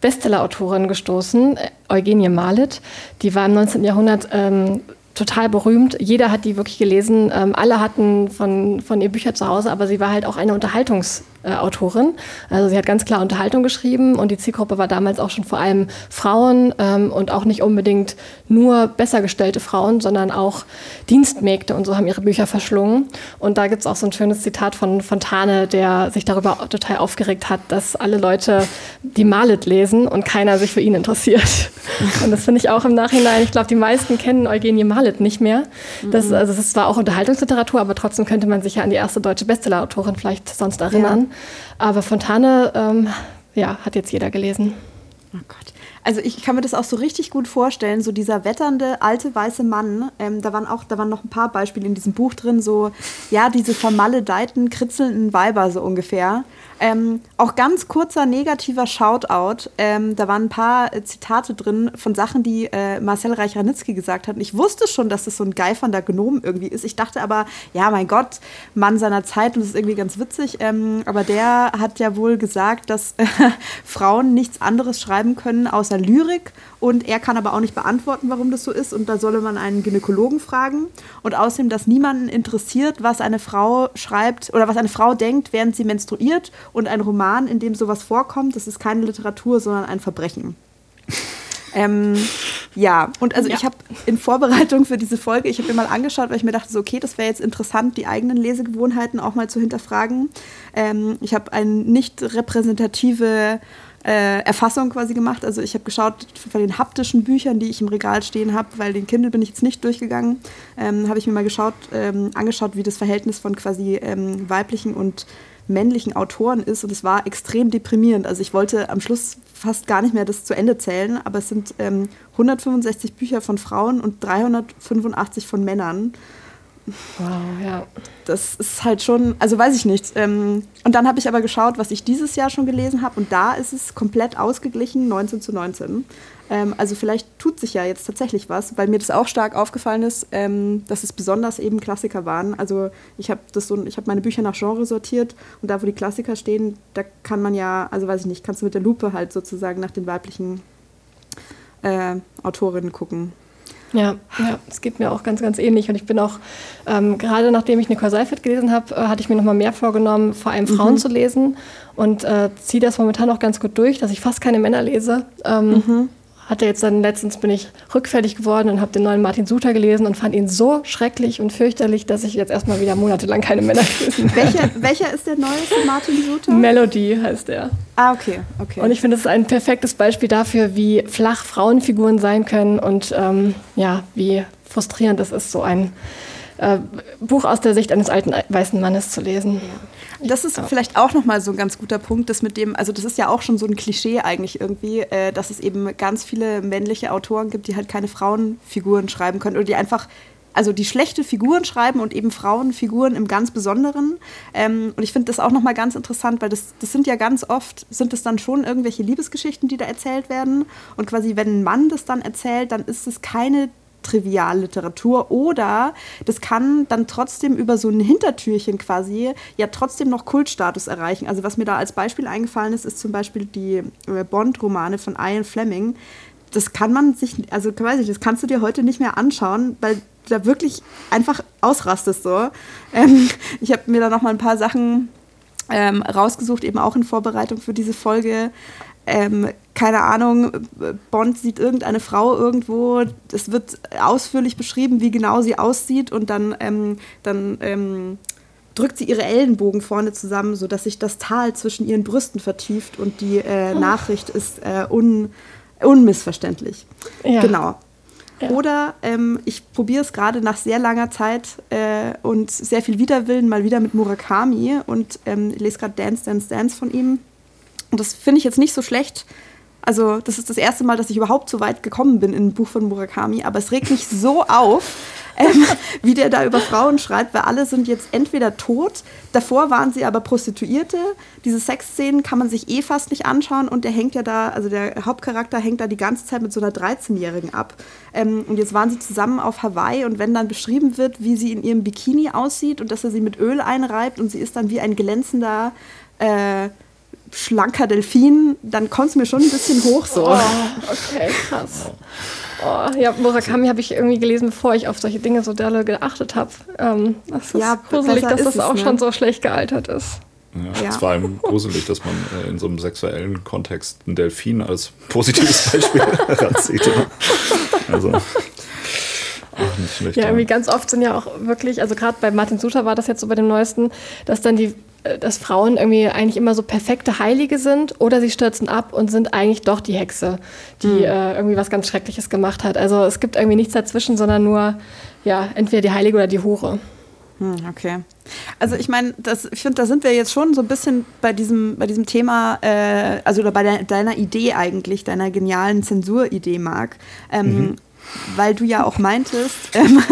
Bestseller-Autorin gestoßen, Eugenie Malit. Die war im 19. Jahrhundert ähm, total berühmt. Jeder hat die wirklich gelesen. Ähm, alle hatten von, von ihr Bücher zu Hause, aber sie war halt auch eine Unterhaltungs- äh, Autorin. Also sie hat ganz klar Unterhaltung geschrieben und die Zielgruppe war damals auch schon vor allem Frauen ähm, und auch nicht unbedingt nur besser gestellte Frauen, sondern auch Dienstmägde und so haben ihre Bücher verschlungen. Und da gibt es auch so ein schönes Zitat von Fontane, der sich darüber total aufgeregt hat, dass alle Leute die Malet lesen und keiner sich für ihn interessiert. und das finde ich auch im Nachhinein, ich glaube, die meisten kennen Eugenie Malet nicht mehr. Das, mhm. also es ist zwar auch Unterhaltungsliteratur, aber trotzdem könnte man sich ja an die erste deutsche Bestsellerautorin vielleicht sonst erinnern. Aber Fontane, ähm, ja, hat jetzt jeder gelesen.
Oh Gott. Also ich kann mir das auch so richtig gut vorstellen, so dieser wetternde alte weiße Mann. Ähm, da waren auch, da waren noch ein paar Beispiele in diesem Buch drin, so ja diese vermaledeiten, kritzelnden Weiber so ungefähr. Ähm, auch ganz kurzer negativer Shoutout. Ähm, da waren ein paar äh, Zitate drin von Sachen, die äh, Marcel Reich-Ranitzky gesagt hat. Und ich wusste schon, dass das so ein geifernder Gnom irgendwie ist. Ich dachte aber, ja, mein Gott, Mann seiner Zeit und das ist irgendwie ganz witzig. Ähm, aber der hat ja wohl gesagt, dass äh, Frauen nichts anderes schreiben können außer Lyrik und er kann aber auch nicht beantworten, warum das so ist. Und da solle man einen Gynäkologen fragen. Und außerdem, dass niemanden interessiert, was eine Frau schreibt oder was eine Frau denkt, während sie menstruiert. Und ein Roman, in dem sowas vorkommt, das ist keine Literatur, sondern ein Verbrechen. Ähm, ja, und also ja. ich habe in Vorbereitung für diese Folge, ich habe mir mal angeschaut, weil ich mir dachte, so, okay, das wäre jetzt interessant, die eigenen Lesegewohnheiten auch mal zu hinterfragen. Ähm, ich habe eine nicht repräsentative äh, Erfassung quasi gemacht. Also ich habe geschaut von den haptischen Büchern, die ich im Regal stehen habe, weil den Kindle bin ich jetzt nicht durchgegangen, ähm, habe ich mir mal geschaut, ähm, angeschaut, wie das Verhältnis von quasi ähm, weiblichen und männlichen Autoren ist und es war extrem deprimierend. Also ich wollte am Schluss fast gar nicht mehr das zu Ende zählen, aber es sind 165 ähm, Bücher von Frauen und 385 von Männern.
Wow, ja.
Das ist halt schon, also weiß ich nicht. Ähm, und dann habe ich aber geschaut, was ich dieses Jahr schon gelesen habe und da ist es komplett ausgeglichen, 19 zu 19. Ähm, also vielleicht tut sich ja jetzt tatsächlich was, weil mir das auch stark aufgefallen ist, ähm, dass es besonders eben Klassiker waren. Also ich habe so, ich meine Bücher nach Genre sortiert und da, wo die Klassiker stehen, da kann man ja, also weiß ich nicht, kannst du mit der Lupe halt sozusagen nach den weiblichen äh, Autorinnen gucken.
Ja, ja, es geht mir auch ganz, ganz ähnlich. Und ich bin auch, ähm, gerade nachdem ich Nicole Seifert gelesen habe, äh, hatte ich mir nochmal mehr vorgenommen, vor allem Frauen mhm. zu lesen. Und äh, ziehe das momentan auch ganz gut durch, dass ich fast keine Männer lese. Ähm, mhm hatte jetzt dann letztens bin ich rückfällig geworden und habe den neuen Martin Suter gelesen und fand ihn so schrecklich und fürchterlich, dass ich jetzt erstmal wieder monatelang keine Männer gelesen
habe. Welcher, welcher ist der neueste Martin Suter?
Melody heißt er.
Ah, okay, okay.
Und ich finde, es ist ein perfektes Beispiel dafür, wie flach Frauenfiguren sein können und ähm, ja, wie frustrierend es ist, so ein äh, Buch aus der Sicht eines alten weißen Mannes zu lesen.
Das ist vielleicht auch nochmal so ein ganz guter Punkt, das mit dem, also das ist ja auch schon so ein Klischee eigentlich irgendwie, äh, dass es eben ganz viele männliche Autoren gibt, die halt keine Frauenfiguren schreiben können oder die einfach also die schlechte Figuren schreiben und eben Frauenfiguren im ganz Besonderen. Ähm, und ich finde das auch nochmal ganz interessant, weil das, das sind ja ganz oft, sind es dann schon irgendwelche Liebesgeschichten, die da erzählt werden. Und quasi, wenn ein Mann das dann erzählt, dann ist es keine Trivialliteratur oder das kann dann trotzdem über so ein Hintertürchen quasi ja trotzdem noch Kultstatus erreichen. Also was mir da als Beispiel eingefallen ist, ist zum Beispiel die äh, Bond-Romane von Ian Fleming. Das kann man sich, also weiß ich, das kannst du dir heute nicht mehr anschauen, weil du da wirklich einfach ausrastest so. Ähm, ich habe mir da noch mal ein paar Sachen ähm, rausgesucht, eben auch in Vorbereitung für diese Folge ähm, keine Ahnung, Bond sieht irgendeine Frau irgendwo, es wird ausführlich beschrieben, wie genau sie aussieht und dann, ähm, dann ähm, drückt sie ihre Ellenbogen vorne zusammen, sodass sich das Tal zwischen ihren Brüsten vertieft und die äh, oh. Nachricht ist äh, un, unmissverständlich. Ja. Genau. Ja. Oder ähm, ich probiere es gerade nach sehr langer Zeit äh, und sehr viel Widerwillen mal wieder mit Murakami und ähm, lese gerade Dance, Dance, Dance von ihm. Und das finde ich jetzt nicht so schlecht. Also, das ist das erste Mal, dass ich überhaupt so weit gekommen bin in ein Buch von Murakami. Aber es regt mich so auf, ähm, wie der da über Frauen schreibt, weil alle sind jetzt entweder tot, davor waren sie aber Prostituierte. Diese Sexszenen kann man sich eh fast nicht anschauen und der hängt ja da, also der Hauptcharakter hängt da die ganze Zeit mit so einer 13-Jährigen ab. Ähm, und jetzt waren sie zusammen auf Hawaii und wenn dann beschrieben wird, wie sie in ihrem Bikini aussieht und dass er sie mit Öl einreibt und sie ist dann wie ein glänzender. Äh, schlanker Delfin, dann kommt es mir schon ein bisschen hoch so.
Oh, okay, krass. Oh, ja, Murakami habe ich irgendwie gelesen, bevor ich auf solche Dinge so dolle geachtet habe. Ähm, das ist ja, gruselig, dass das auch es, ne? schon so schlecht gealtert ist.
Ja, ja. Es ist vor allem gruselig, dass man äh, in so einem sexuellen Kontext einen Delfin als positives Beispiel heranzieht. Also.
Ach, nicht schlecht, ja, irgendwie ganz oft sind ja auch wirklich, also gerade bei Martin Suter war das jetzt so bei dem neuesten, dass dann die dass Frauen irgendwie eigentlich immer so perfekte Heilige sind oder sie stürzen ab und sind eigentlich doch die Hexe, die mhm. äh, irgendwie was ganz Schreckliches gemacht hat. Also es gibt irgendwie nichts dazwischen, sondern nur ja, entweder die Heilige oder die Hure.
Hm, okay. Also ich meine, ich finde, da sind wir jetzt schon so ein bisschen bei diesem, bei diesem Thema, äh, also oder bei de deiner Idee eigentlich, deiner genialen Zensuridee, Marc. Ähm, mhm weil du ja auch meintest, ähm,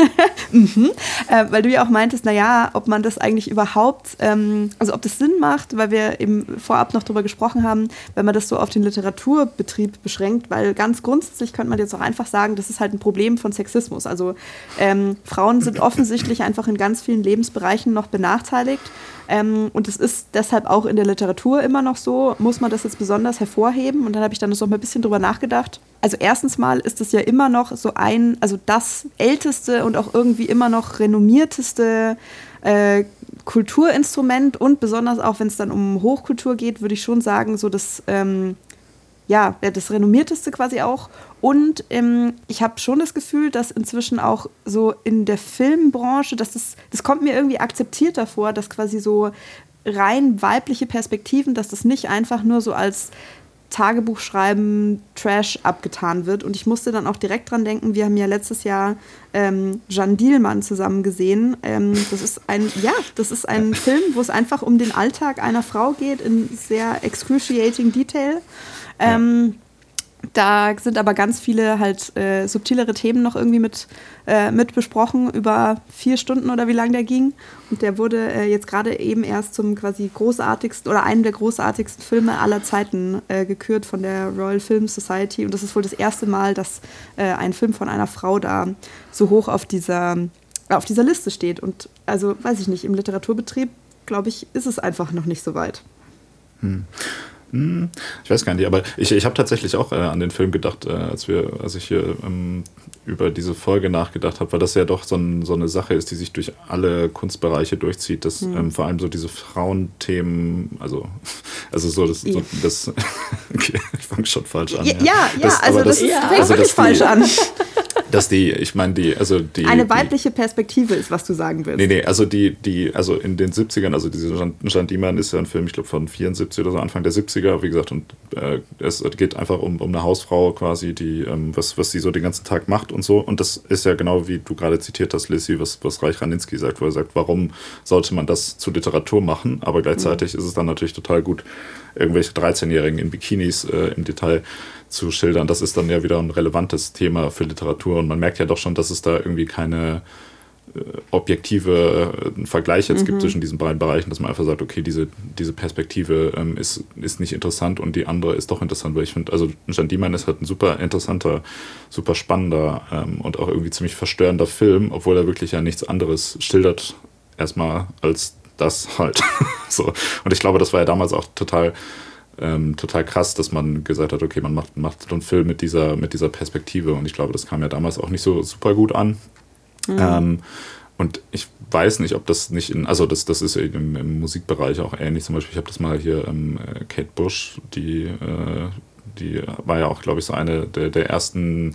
mhm, äh, weil du ja auch meintest, naja, ob man das eigentlich überhaupt, ähm, also ob das Sinn macht, weil wir eben vorab noch darüber gesprochen haben, wenn man das so auf den Literaturbetrieb beschränkt, weil ganz grundsätzlich könnte man jetzt auch einfach sagen, das ist halt ein Problem von Sexismus. Also ähm, Frauen sind offensichtlich einfach in ganz vielen Lebensbereichen noch benachteiligt ähm, und es ist deshalb auch in der Literatur immer noch so, muss man das jetzt besonders hervorheben. Und dann habe ich dann noch mal ein bisschen drüber nachgedacht. Also erstens mal ist es ja immer noch so ein, also das älteste und auch irgendwie immer noch renommierteste äh, Kulturinstrument und besonders auch, wenn es dann um Hochkultur geht, würde ich schon sagen, so das, ähm, ja, das renommierteste quasi auch. Und ähm, ich habe schon das Gefühl, dass inzwischen auch so in der Filmbranche, dass das, das kommt mir irgendwie akzeptiert davor, dass quasi so rein weibliche Perspektiven, dass das nicht einfach nur so als Tagebuchschreiben Trash abgetan wird. Und ich musste dann auch direkt dran denken, wir haben ja letztes Jahr ähm, Jeanne Dielmann zusammen gesehen. Ähm, das ist ein, ja, das ist ein Film, wo es einfach um den Alltag einer Frau geht in sehr excruciating Detail. Ähm, da sind aber ganz viele halt äh, subtilere Themen noch irgendwie mit, äh, mit besprochen, über vier Stunden oder wie lang der ging. Und der wurde äh, jetzt gerade eben erst zum quasi großartigsten oder einem der großartigsten Filme aller Zeiten äh, gekürt von der Royal Film Society. Und das ist wohl das erste Mal, dass äh, ein Film von einer Frau da so hoch auf dieser, auf dieser Liste steht. Und also, weiß ich nicht, im Literaturbetrieb, glaube ich, ist es einfach noch nicht so weit.
Hm. Hm, ich weiß gar nicht, aber ich, ich habe tatsächlich auch äh, an den Film gedacht, äh, als, wir, als ich hier ähm, über diese Folge nachgedacht habe, weil das ja doch so, ein, so, eine Sache ist, die sich durch alle Kunstbereiche durchzieht, dass mhm. ähm, vor allem so diese Frauenthemen, also, also so das, so, das okay, ich fange schon falsch an.
Ja, ja, ja das, also das, das ja. fängt also, wirklich falsch die, an.
dass die, ich meine, die, also die.
Eine weibliche Perspektive ist, was du sagen willst.
Nee, nee, also die, die, also in den 70ern, also diese Diemann ist ja ein Film, ich glaube von 74 oder so, Anfang der 70er, wie gesagt, und äh, es geht einfach um, um eine Hausfrau quasi, die, ähm, was, was sie so den ganzen Tag macht und so. Und das ist ja genau wie du gerade zitiert hast, Lissy, was, was Reich Ranitzky sagt, wo er sagt, warum sollte man das zu Literatur machen? Aber gleichzeitig mhm. ist es dann natürlich total gut, irgendwelche 13-Jährigen in Bikinis äh, im Detail zu schildern. Das ist dann ja wieder ein relevantes Thema für Literatur und man merkt ja doch schon, dass es da irgendwie keine äh, objektive äh, Vergleich jetzt mhm. gibt zwischen diesen beiden Bereichen, dass man einfach sagt, okay, diese, diese Perspektive ähm, ist, ist nicht interessant und die andere ist doch interessant, weil ich finde, also Jan Diemann ist halt ein super interessanter, super spannender ähm, und auch irgendwie ziemlich verstörender Film, obwohl er wirklich ja nichts anderes schildert, erstmal als das halt. so. Und ich glaube, das war ja damals auch total ähm, total krass, dass man gesagt hat, okay, man macht, macht einen Film mit dieser, mit dieser Perspektive. Und ich glaube, das kam ja damals auch nicht so super gut an. Mhm. Ähm, und ich weiß nicht, ob das nicht in, also das, das ist im, im Musikbereich auch ähnlich. Zum Beispiel, ich habe das mal hier, ähm, Kate Bush, die, äh, die war ja auch, glaube ich, so eine der, der ersten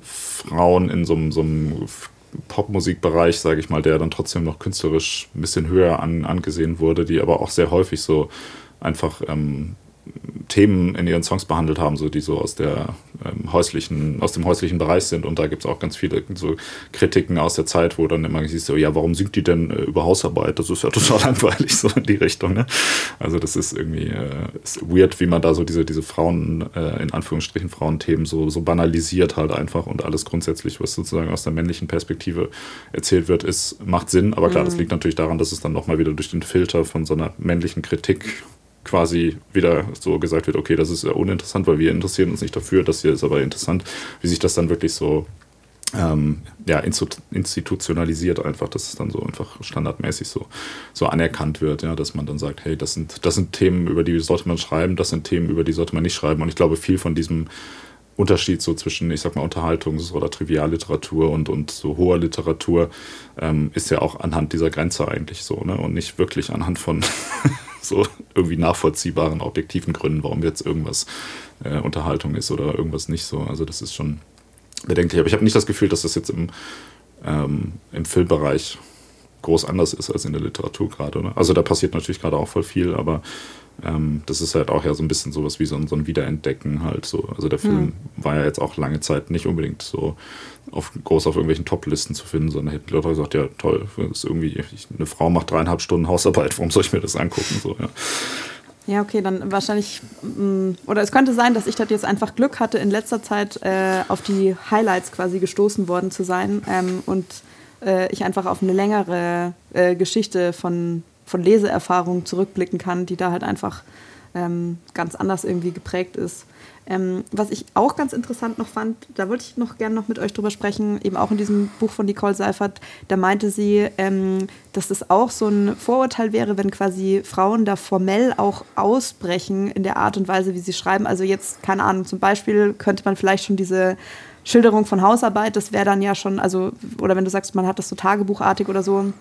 Frauen in so, so einem Popmusikbereich, sage ich mal, der dann trotzdem noch künstlerisch ein bisschen höher an, angesehen wurde, die aber auch sehr häufig so einfach ähm, Themen in ihren Songs behandelt haben, so die so aus der ähm, häuslichen, aus dem häuslichen Bereich sind. Und da gibt es auch ganz viele so Kritiken aus der Zeit, wo dann immer siehst, so, ja, warum singt die denn äh, über Hausarbeit? Das ist ja total langweilig, so in die Richtung. Ne? Also das ist irgendwie äh, ist weird, wie man da so diese, diese Frauen, äh, in Anführungsstrichen Frauenthemen so, so banalisiert halt einfach und alles grundsätzlich, was sozusagen aus der männlichen Perspektive erzählt wird, ist, macht Sinn. Aber klar, mhm. das liegt natürlich daran, dass es dann nochmal wieder durch den Filter von so einer männlichen Kritik quasi wieder so gesagt wird, okay, das ist ja uninteressant, weil wir interessieren uns nicht dafür, das hier ist aber interessant, wie sich das dann wirklich so ähm, ja, institutionalisiert einfach, dass es dann so einfach standardmäßig so, so anerkannt wird, ja, dass man dann sagt, hey, das sind, das sind Themen, über die sollte man schreiben, das sind Themen, über die sollte man nicht schreiben. Und ich glaube, viel von diesem Unterschied so zwischen, ich sag mal, Unterhaltungs- oder Trivialliteratur und, und so hoher Literatur ähm, ist ja auch anhand dieser Grenze eigentlich so, ne? Und nicht wirklich anhand von so irgendwie nachvollziehbaren, objektiven Gründen, warum jetzt irgendwas äh, Unterhaltung ist oder irgendwas nicht so. Also das ist schon bedenklich. Aber ich habe nicht das Gefühl, dass das jetzt im, ähm, im Filmbereich groß anders ist als in der Literatur gerade. Ne? Also da passiert natürlich gerade auch voll viel, aber ähm, das ist halt auch ja so ein bisschen sowas wie so ein, so ein Wiederentdecken halt so. Also der Film mhm. war ja jetzt auch lange Zeit nicht unbedingt so auf, groß auf irgendwelchen Top-Listen zu finden, sondern hätten Leute gesagt, ja toll, ist irgendwie, eine Frau macht dreieinhalb Stunden Hausarbeit, warum soll ich mir das angucken? So, ja.
Ja, okay, dann wahrscheinlich, mm, oder es könnte sein, dass ich das jetzt einfach Glück hatte, in letzter Zeit äh, auf die Highlights quasi gestoßen worden zu sein ähm, und äh, ich einfach auf eine längere äh, Geschichte von von Leseerfahrung zurückblicken kann, die da halt einfach ähm, ganz anders irgendwie geprägt ist. Ähm, was ich auch ganz interessant noch fand, da wollte ich noch gerne noch mit euch drüber sprechen, eben auch in diesem Buch von Nicole Seifert, da meinte sie, ähm, dass das auch so ein Vorurteil wäre, wenn quasi Frauen da formell auch ausbrechen in der Art und Weise, wie sie schreiben. Also jetzt, keine Ahnung, zum Beispiel könnte man vielleicht schon diese Schilderung von Hausarbeit, das wäre dann ja schon, also, oder wenn du sagst, man hat das so tagebuchartig oder so,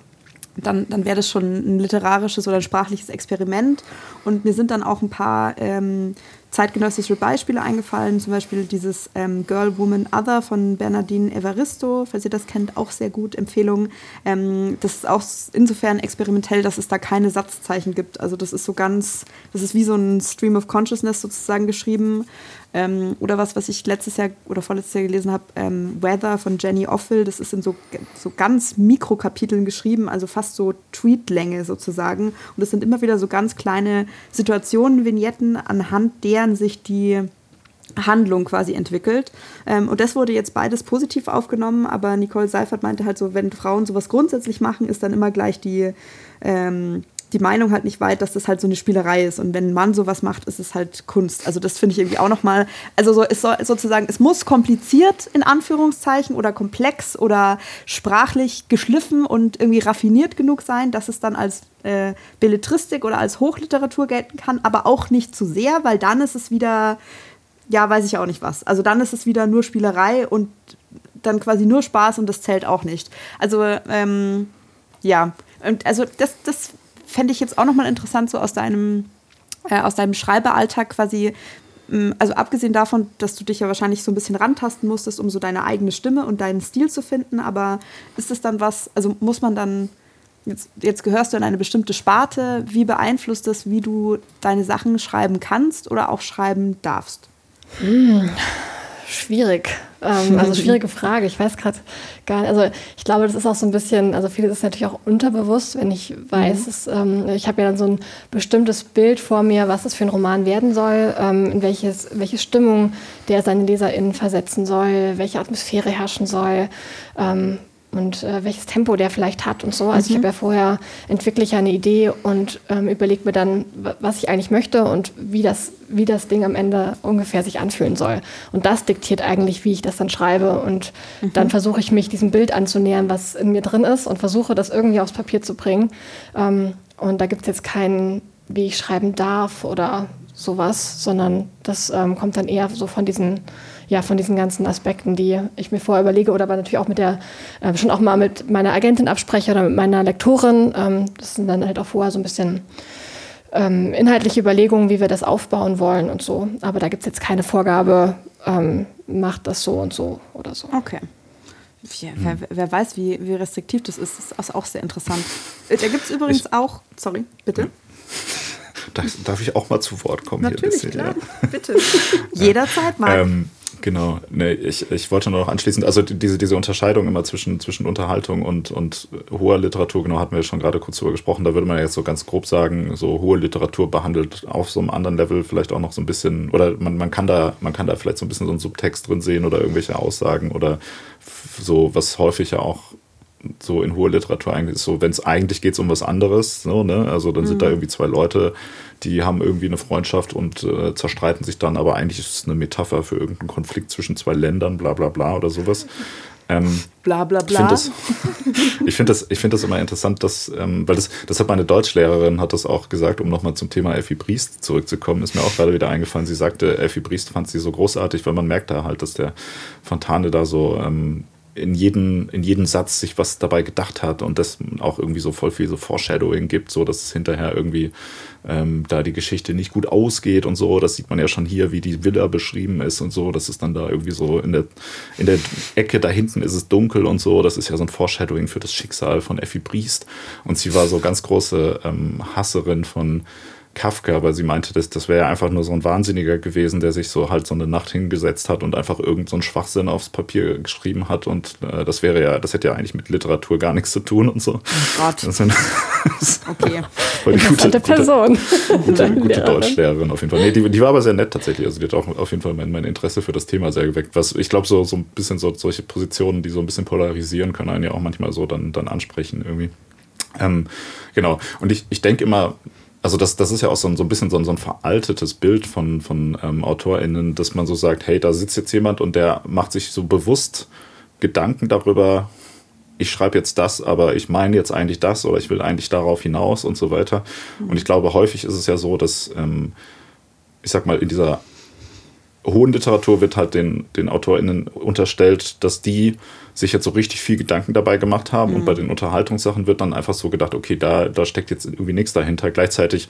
dann, dann wäre das schon ein literarisches oder ein sprachliches Experiment. Und mir sind dann auch ein paar ähm, zeitgenössische Beispiele eingefallen, zum Beispiel dieses ähm, Girl, Woman, Other von Bernardine Evaristo, falls ihr das kennt, auch sehr gut, Empfehlung. Ähm, das ist auch insofern experimentell, dass es da keine Satzzeichen gibt. Also das ist so ganz, das ist wie so ein Stream of Consciousness sozusagen geschrieben. Ähm, oder was, was ich letztes Jahr oder vorletztes Jahr gelesen habe, ähm, Weather von Jenny Offel, das ist in so, so ganz Mikrokapiteln geschrieben, also fast so Tweetlänge sozusagen. Und es sind immer wieder so ganz kleine Situationen, Vignetten, anhand deren sich die Handlung quasi entwickelt. Ähm, und das wurde jetzt beides positiv aufgenommen, aber Nicole Seifert meinte halt so, wenn Frauen sowas grundsätzlich machen, ist dann immer gleich die, ähm, die Meinung halt nicht weit, dass das halt so eine Spielerei ist. Und wenn ein Mann sowas macht, ist es halt Kunst. Also das finde ich irgendwie auch nochmal, also so, es soll sozusagen, es muss kompliziert in Anführungszeichen oder komplex oder sprachlich geschliffen und irgendwie raffiniert genug sein, dass es dann als äh, Belletristik oder als Hochliteratur gelten kann, aber auch nicht zu sehr, weil dann ist es wieder, ja, weiß ich auch nicht was. Also dann ist es wieder nur Spielerei und dann quasi nur Spaß und das zählt auch nicht. Also, ähm, ja, und also das, das fände ich jetzt auch nochmal interessant, so aus deinem, äh, aus deinem Schreiberalltag quasi, Mm, also abgesehen davon, dass du dich ja wahrscheinlich so ein bisschen rantasten musstest, um so deine eigene Stimme und deinen Stil zu finden, aber ist es dann was, also muss man dann, jetzt, jetzt gehörst du in eine bestimmte Sparte, wie beeinflusst das, wie du deine Sachen schreiben kannst oder auch schreiben darfst?
Hm, schwierig. Ähm, also schwierige Frage. Ich weiß gerade gar nicht. Also ich glaube, das ist auch so ein bisschen, also vieles ist natürlich auch unterbewusst, wenn ich weiß, mhm. dass, ähm, ich habe ja dann so ein bestimmtes Bild vor mir, was es für ein Roman werden soll, ähm, in welches, welche Stimmung der seine LeserInnen versetzen soll, welche Atmosphäre herrschen soll. Und äh, welches Tempo der vielleicht hat und so. Also mhm. ich habe ja vorher entwickle ich eine Idee und ähm, überlege mir dann, was ich eigentlich möchte und wie das, wie das Ding am Ende ungefähr sich anfühlen soll. Und das diktiert eigentlich, wie ich das dann schreibe. Und mhm. dann versuche ich mich diesem Bild anzunähern, was in mir drin ist und versuche das irgendwie aufs Papier zu bringen. Ähm, und da gibt es jetzt keinen, wie ich schreiben darf oder sowas, sondern das ähm, kommt dann eher so von diesen ja, von diesen ganzen Aspekten, die ich mir vorher überlege oder aber natürlich auch mit der, äh, schon auch mal mit meiner Agentin abspreche oder mit meiner Lektorin. Ähm, das sind dann halt auch vorher so ein bisschen ähm, inhaltliche Überlegungen, wie wir das aufbauen wollen und so. Aber da gibt es jetzt keine Vorgabe, ähm, macht das so und so oder so.
Okay. Ja, wer, wer, weiß, wie, wie restriktiv das ist, das ist auch sehr interessant. Äh, da gibt es übrigens ich, auch, sorry, bitte.
Darf ich auch mal zu Wort kommen?
Natürlich, hier klar. Ja. Bitte. Jederzeit mal. Ähm,
Genau, nee, ich, ich wollte noch anschließend, also diese, diese Unterscheidung immer zwischen, zwischen Unterhaltung und, und hoher Literatur, genau, hatten wir schon gerade kurz drüber gesprochen, da würde man jetzt so ganz grob sagen, so hohe Literatur behandelt auf so einem anderen Level vielleicht auch noch so ein bisschen, oder man, man kann da, man kann da vielleicht so ein bisschen so einen Subtext drin sehen oder irgendwelche Aussagen oder so, was häufig ja auch so in hoher Literatur eigentlich ist, so wenn es eigentlich geht um was anderes, so, ne? Also dann mhm. sind da mhm. irgendwie zwei Leute, die haben irgendwie eine Freundschaft und äh, zerstreiten sich dann, aber eigentlich ist es eine Metapher für irgendeinen Konflikt zwischen zwei Ländern, bla bla bla oder sowas.
Ähm, bla bla bla.
Ich finde das, ich find das immer interessant, dass, ähm, weil das, das hat meine Deutschlehrerin hat das auch gesagt, um nochmal zum Thema Effi Briest zurückzukommen, ist mir auch gerade wieder eingefallen. Sie sagte, Effi Briest fand sie so großartig, weil man merkt da halt, dass der Fontane da so ähm, in jeden, in jeden Satz sich was dabei gedacht hat und das auch irgendwie so voll viel so Foreshadowing gibt, so dass es hinterher irgendwie ähm, da die Geschichte nicht gut ausgeht und so. Das sieht man ja schon hier, wie die Villa beschrieben ist und so. Das ist dann da irgendwie so in der, in der Ecke da hinten ist es dunkel und so. Das ist ja so ein Foreshadowing für das Schicksal von Effi Briest. Und sie war so ganz große ähm, Hasserin von Kafka, weil sie meinte, dass das wäre ja einfach nur so ein Wahnsinniger gewesen, der sich so halt so eine Nacht hingesetzt hat und einfach irgend so einen Schwachsinn aufs Papier geschrieben hat und äh, das wäre ja, das hätte ja eigentlich mit Literatur gar nichts zu tun und so. Oh
Gott. Das sind,
okay. Interessante gute, Person.
Gute, gute, gute Deutschlehrerin auf jeden Fall. Nee, die, die, war aber sehr nett tatsächlich. Also die hat auch auf jeden Fall mein, mein Interesse für das Thema sehr geweckt. Was ich glaube, so, so ein bisschen so solche Positionen, die so ein bisschen polarisieren, können einen ja auch manchmal so dann, dann ansprechen irgendwie. Ähm, genau. Und ich, ich denke immer, also das, das ist ja auch so ein, so ein bisschen so ein, so ein veraltetes Bild von, von ähm, AutorInnen, dass man so sagt, hey, da sitzt jetzt jemand und der macht sich so bewusst Gedanken darüber, ich schreibe jetzt das, aber ich meine jetzt eigentlich das oder ich will eigentlich darauf hinaus und so weiter. Und ich glaube, häufig ist es ja so, dass, ähm, ich sag mal, in dieser hohen Literatur wird halt den, den AutorInnen unterstellt, dass die sich jetzt so richtig viel Gedanken dabei gemacht haben. Mhm. Und bei den Unterhaltungssachen wird dann einfach so gedacht, okay, da, da steckt jetzt irgendwie nichts dahinter. Gleichzeitig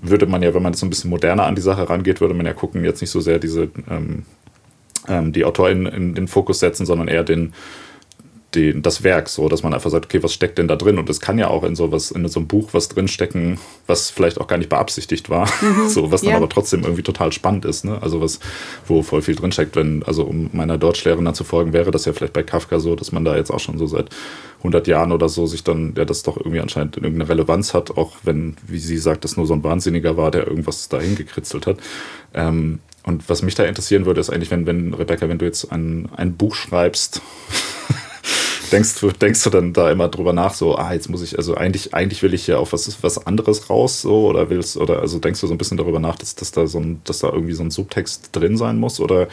würde man ja, wenn man jetzt so ein bisschen moderner an die Sache rangeht, würde man ja gucken, jetzt nicht so sehr diese ähm, ähm, die AutorInnen in den Fokus setzen, sondern eher den den, das Werk, so dass man einfach sagt, okay, was steckt denn da drin? Und es kann ja auch in sowas, in so einem Buch was drinstecken, was vielleicht auch gar nicht beabsichtigt war, mhm. so was dann ja. aber trotzdem irgendwie total spannend ist, ne? Also was, wo voll viel drinsteckt, wenn, also um meiner Deutschlehrerin dann zu folgen, wäre das ja vielleicht bei Kafka so, dass man da jetzt auch schon so seit 100 Jahren oder so sich dann, ja, das doch irgendwie anscheinend irgendeine Relevanz hat, auch wenn, wie sie sagt, das nur so ein Wahnsinniger war, der irgendwas dahin gekritzelt hat. Ähm, und was mich da interessieren würde, ist eigentlich, wenn, wenn, Rebecca, wenn du jetzt ein, ein Buch schreibst, denkst du, denkst du dann da immer drüber nach, so, ah, jetzt muss ich, also eigentlich, eigentlich will ich ja auf was, was anderes raus, so, oder willst, oder also denkst du so ein bisschen darüber nach, dass, dass da so ein, dass da irgendwie so ein Subtext drin sein muss? Oder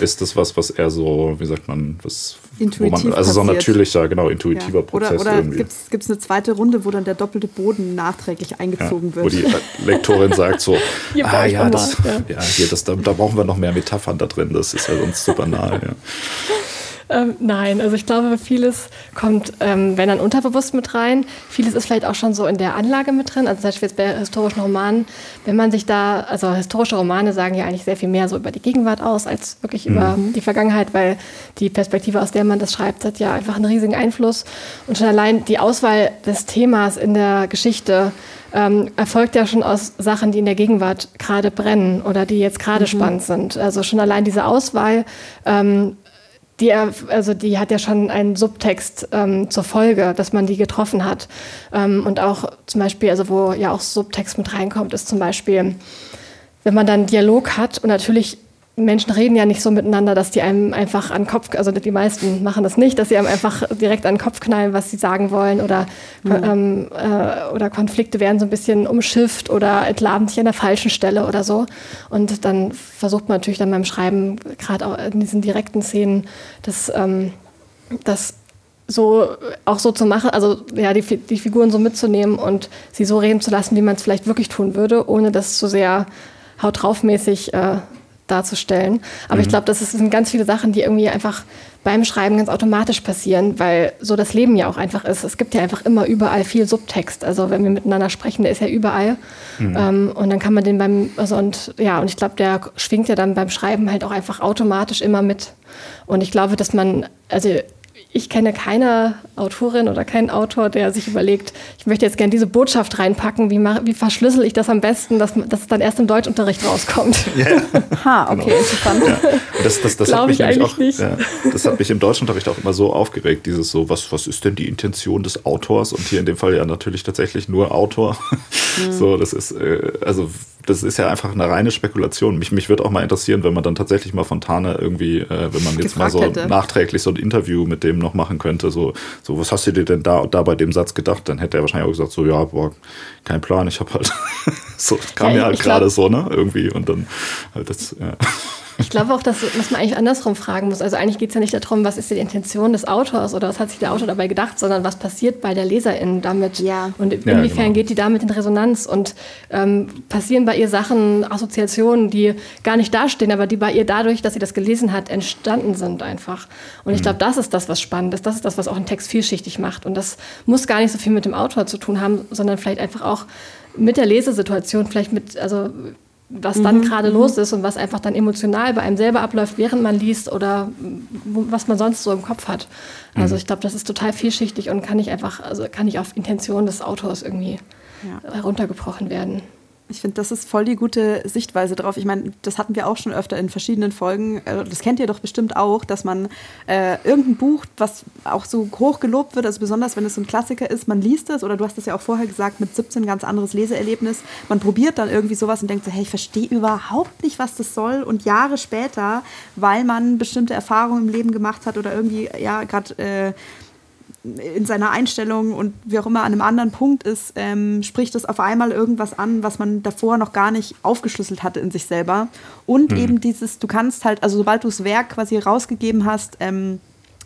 ist das was, was eher so, wie sagt man, was
Intuitiv
man, also so ein natürlicher, genau, intuitiver ja.
Prozess. Oder, oder gibt es eine zweite Runde, wo dann der doppelte Boden nachträglich eingezogen ja, wird?
Wo die Lektorin sagt so, ah ja, das, ja. ja hier, das, da, da brauchen wir noch mehr Metaphern da drin, das ist ja sonst zu banal, ja.
Ähm, nein, also ich glaube, vieles kommt, ähm, wenn dann unterbewusst mit rein. Vieles ist vielleicht auch schon so in der Anlage mit drin. Also zum Beispiel jetzt bei historischen Romanen, wenn man sich da, also historische Romane sagen ja eigentlich sehr viel mehr so über die Gegenwart aus, als wirklich mhm. über die Vergangenheit, weil die Perspektive, aus der man das schreibt, hat ja einfach einen riesigen Einfluss. Und schon allein die Auswahl des Themas in der Geschichte ähm, erfolgt ja schon aus Sachen, die in der Gegenwart gerade brennen oder die jetzt gerade mhm. spannend sind. Also schon allein diese Auswahl ähm, die, also die hat ja schon einen Subtext ähm, zur Folge, dass man die getroffen hat. Ähm, und auch zum Beispiel, also wo ja auch Subtext mit reinkommt, ist zum Beispiel, wenn man dann Dialog hat und natürlich Menschen reden ja nicht so miteinander, dass die einem einfach an den Kopf, also die meisten machen das nicht, dass sie einem einfach direkt an den Kopf knallen, was sie sagen wollen oder, mhm. ähm, äh, oder Konflikte werden so ein bisschen umschifft oder entladen sich an der falschen Stelle oder so. Und dann versucht man natürlich dann beim Schreiben, gerade auch in diesen direkten Szenen, das, ähm, das so auch so zu machen, also ja, die, die Figuren so mitzunehmen und sie so reden zu lassen, wie man es vielleicht wirklich tun würde, ohne das zu sehr haut draufmäßig äh, darzustellen. Aber mhm. ich glaube, das sind ganz viele Sachen, die irgendwie einfach beim Schreiben ganz automatisch passieren, weil so das Leben ja auch einfach ist. Es gibt ja einfach immer überall viel Subtext. Also wenn wir miteinander sprechen, der ist ja überall. Mhm. Ähm, und dann kann man den beim, also und ja, und ich glaube, der schwingt ja dann beim Schreiben halt auch einfach automatisch immer mit. Und ich glaube, dass man, also ich kenne keine Autorin oder keinen Autor, der sich überlegt, ich möchte jetzt gerne diese Botschaft reinpacken, wie, mach, wie verschlüssel ich das am besten, dass, dass es dann erst im Deutschunterricht rauskommt. Ja,
ha, okay, genau. interessant. Ja.
Das, das, das hat mich eigentlich auch, nicht. Ja, das hat mich im Deutschunterricht auch immer so aufgeregt, dieses so, was, was ist denn die Intention des Autors? Und hier in dem Fall ja natürlich tatsächlich nur Autor. Mhm. So, das ist, äh, also das ist ja einfach eine reine Spekulation. Mich, mich würde auch mal interessieren, wenn man dann tatsächlich mal Fontane irgendwie, äh, wenn man jetzt mal so hätte. nachträglich so ein Interview mit dem noch machen könnte, so, so, was hast du dir denn da und da bei dem Satz gedacht? Dann hätte er wahrscheinlich auch gesagt, so, ja, boah, kein Plan, ich habe halt, so, kam ja, mir halt gerade so, ne, irgendwie und dann halt das, ja.
Ich glaube auch, dass, dass man eigentlich andersrum fragen muss. Also eigentlich geht es ja nicht darum, was ist die Intention des Autors oder was hat sich der Autor dabei gedacht, sondern was passiert bei der Leserin damit ja. und inwiefern ja, genau. geht die damit in Resonanz und ähm, passieren bei ihr Sachen, Assoziationen, die gar nicht dastehen, aber die bei ihr dadurch, dass sie das gelesen hat, entstanden sind einfach. Und mhm. ich glaube, das ist das, was spannend ist. Das ist das, was auch einen Text vielschichtig macht. Und das muss gar nicht so viel mit dem Autor zu tun haben, sondern vielleicht einfach auch mit der Lesesituation, vielleicht mit, also was dann mhm. gerade mhm. los ist und was einfach dann emotional bei einem selber abläuft, während man liest oder was man sonst so im Kopf hat. Also mhm. ich glaube, das ist total vielschichtig und kann nicht einfach, also kann nicht auf Intention des Autors irgendwie ja. heruntergebrochen werden.
Ich finde, das ist voll die gute Sichtweise drauf. Ich meine, das hatten wir auch schon öfter in verschiedenen Folgen. Äh, das kennt ihr doch bestimmt auch, dass man äh, irgendein Buch, was auch so hoch gelobt wird, also besonders wenn es so ein Klassiker ist, man liest es oder du hast es ja auch vorher gesagt, mit 17 ganz anderes Leseerlebnis. Man probiert dann irgendwie sowas und denkt so, hey, ich verstehe überhaupt nicht, was das soll. Und Jahre später, weil man bestimmte Erfahrungen im Leben gemacht hat oder irgendwie, ja, gerade äh, in seiner Einstellung und wie auch immer an einem anderen Punkt ist, ähm, spricht es auf einmal irgendwas an, was man davor noch gar nicht aufgeschlüsselt hatte in sich selber. Und mhm. eben dieses, du kannst halt, also sobald du das Werk quasi rausgegeben hast, ähm,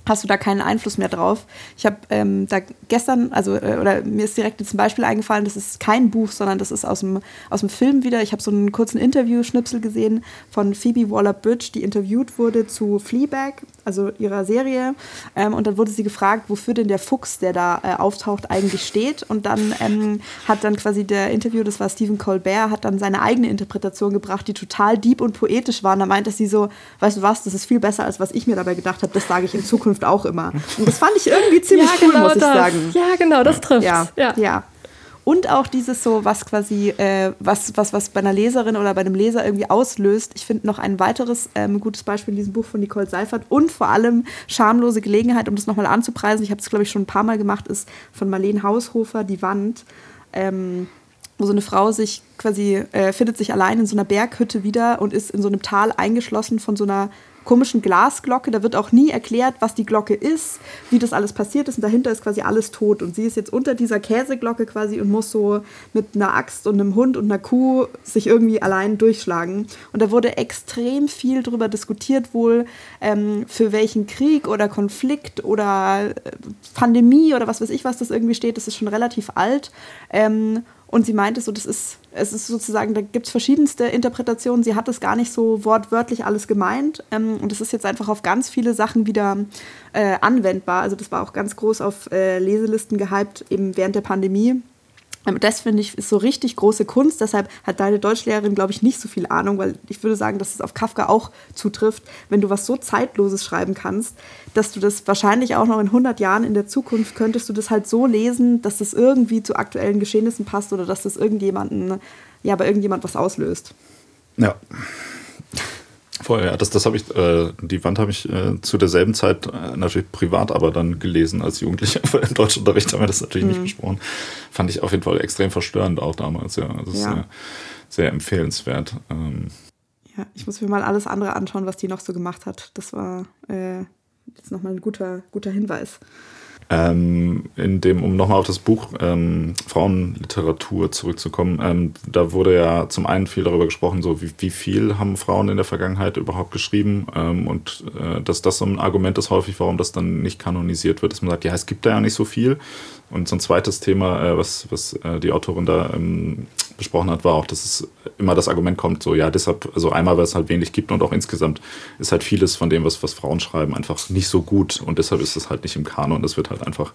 hast du da keinen Einfluss mehr drauf. Ich habe ähm, da gestern, also äh, oder mir ist direkt zum Beispiel eingefallen, das ist kein Buch, sondern das ist aus dem, aus dem Film wieder. Ich habe so einen kurzen Interview-Schnipsel gesehen von Phoebe Waller-Bridge, die interviewt wurde zu Fleabag, also ihrer Serie. Ähm, und dann wurde sie gefragt, wofür denn der Fuchs, der da äh, auftaucht, eigentlich steht. Und dann ähm, hat dann quasi der Interview, das war Stephen Colbert, hat dann seine eigene Interpretation gebracht, die total deep und poetisch war. Und da meinte sie so, weißt du was, das ist viel besser, als was ich mir dabei gedacht habe. Das sage ich in Zukunft Zukunft auch immer. Und das fand ich irgendwie ziemlich ja, cool, genau muss ich
das.
sagen.
Ja, genau, das trifft.
Ja, ja. ja. Und auch dieses so, was quasi, äh, was, was, was bei einer Leserin oder bei einem Leser irgendwie auslöst. Ich finde noch ein weiteres ähm, gutes Beispiel in diesem Buch von Nicole Seifert und vor allem schamlose Gelegenheit, um das nochmal anzupreisen. Ich habe es, glaube ich, schon ein paar Mal gemacht, ist von Marlene Haushofer, Die Wand. Ähm, wo so eine Frau sich quasi äh, findet sich allein in so einer Berghütte wieder und ist in so einem Tal eingeschlossen von so einer komischen Glasglocke. Da wird auch nie erklärt, was die Glocke ist, wie das alles passiert ist. Und dahinter ist quasi alles tot. Und sie ist jetzt unter dieser Käseglocke quasi und muss so mit einer Axt und einem Hund und einer Kuh sich irgendwie allein durchschlagen. Und da wurde extrem viel darüber diskutiert, wohl ähm, für welchen Krieg oder Konflikt oder äh, Pandemie oder was weiß ich, was das irgendwie steht. Das ist schon relativ alt. Ähm, Und sie meinte so, das ist, es ist sozusagen, da gibt es verschiedenste Interpretationen. Sie hat es gar nicht so wortwörtlich alles gemeint. Ähm, und es ist jetzt einfach auf ganz viele Sachen wieder äh, anwendbar. Also das war auch ganz groß auf äh, Leselisten gehypt, eben während der Pandemie. Das finde ich ist so richtig große Kunst. Deshalb hat deine Deutschlehrerin, glaube ich, nicht so viel Ahnung, weil ich würde sagen, dass es auf Kafka auch zutrifft. Wenn du was so Zeitloses schreiben kannst, dass du das wahrscheinlich auch noch in 100 Jahren in der Zukunft könntest du das halt so lesen, dass das irgendwie zu aktuellen Geschehnissen passt oder dass das irgendjemanden, ja, bei irgendjemand was auslöst.
Ja. Voll, ja, das, das habe ich, äh, die Wand habe ich äh, zu derselben Zeit äh, natürlich privat aber dann gelesen als Jugendlicher. Im Deutschunterricht haben wir das natürlich mhm. nicht besprochen. Fand ich auf jeden Fall extrem verstörend auch damals, ja. Das ist ja. sehr, sehr empfehlenswert. Ähm.
Ja, ich muss mir mal alles andere anschauen, was die noch so gemacht hat. Das war äh, jetzt nochmal ein guter, guter Hinweis.
Ähm, in dem, um nochmal auf das Buch ähm, Frauenliteratur zurückzukommen, ähm, da wurde ja zum einen viel darüber gesprochen, so wie, wie viel haben Frauen in der Vergangenheit überhaupt geschrieben ähm, und äh, dass das so ein Argument ist häufig, warum das dann nicht kanonisiert wird, dass man sagt, ja, es gibt da ja nicht so viel. Und so ein zweites Thema, äh, was, was äh, die Autorin da ähm, besprochen hat, war auch, dass es immer das Argument kommt, so ja, deshalb, also einmal, weil es halt wenig gibt und auch insgesamt ist halt vieles von dem, was, was Frauen schreiben, einfach nicht so gut und deshalb ist es halt nicht im Kanon. Das wird halt einfach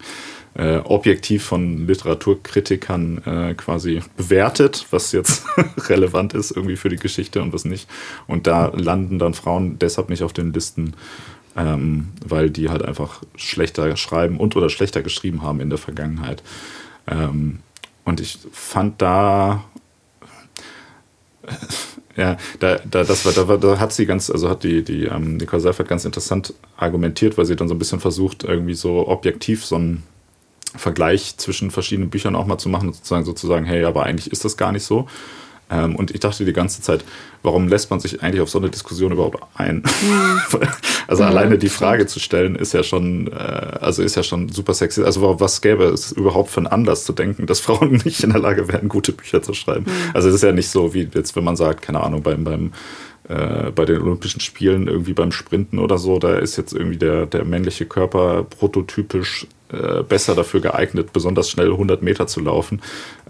äh, objektiv von Literaturkritikern äh, quasi bewertet, was jetzt relevant ist irgendwie für die Geschichte und was nicht. Und da landen dann Frauen deshalb nicht auf den Listen ähm, weil die halt einfach schlechter schreiben und oder schlechter geschrieben haben in der Vergangenheit. Ähm, und ich fand da, ja, da, da, das war, da, da hat sie ganz, also hat die, die ähm, Nicole Seifert ganz interessant argumentiert, weil sie dann so ein bisschen versucht, irgendwie so objektiv so einen Vergleich zwischen verschiedenen Büchern auch mal zu machen und sozusagen, sozusagen, hey, aber eigentlich ist das gar nicht so. Ähm, und ich dachte die ganze Zeit, warum lässt man sich eigentlich auf so eine Diskussion überhaupt ein? Mhm. also mhm. alleine die Frage zu stellen, ist ja schon, äh, also ist ja schon super sexy. Also was gäbe es überhaupt für einen Anlass zu denken, dass Frauen nicht in der Lage wären, gute Bücher zu schreiben? Mhm. Also es ist ja nicht so, wie jetzt, wenn man sagt, keine Ahnung, beim, beim äh, bei den Olympischen Spielen irgendwie beim Sprinten oder so, da ist jetzt irgendwie der, der männliche Körper prototypisch äh, besser dafür geeignet, besonders schnell 100 Meter zu laufen,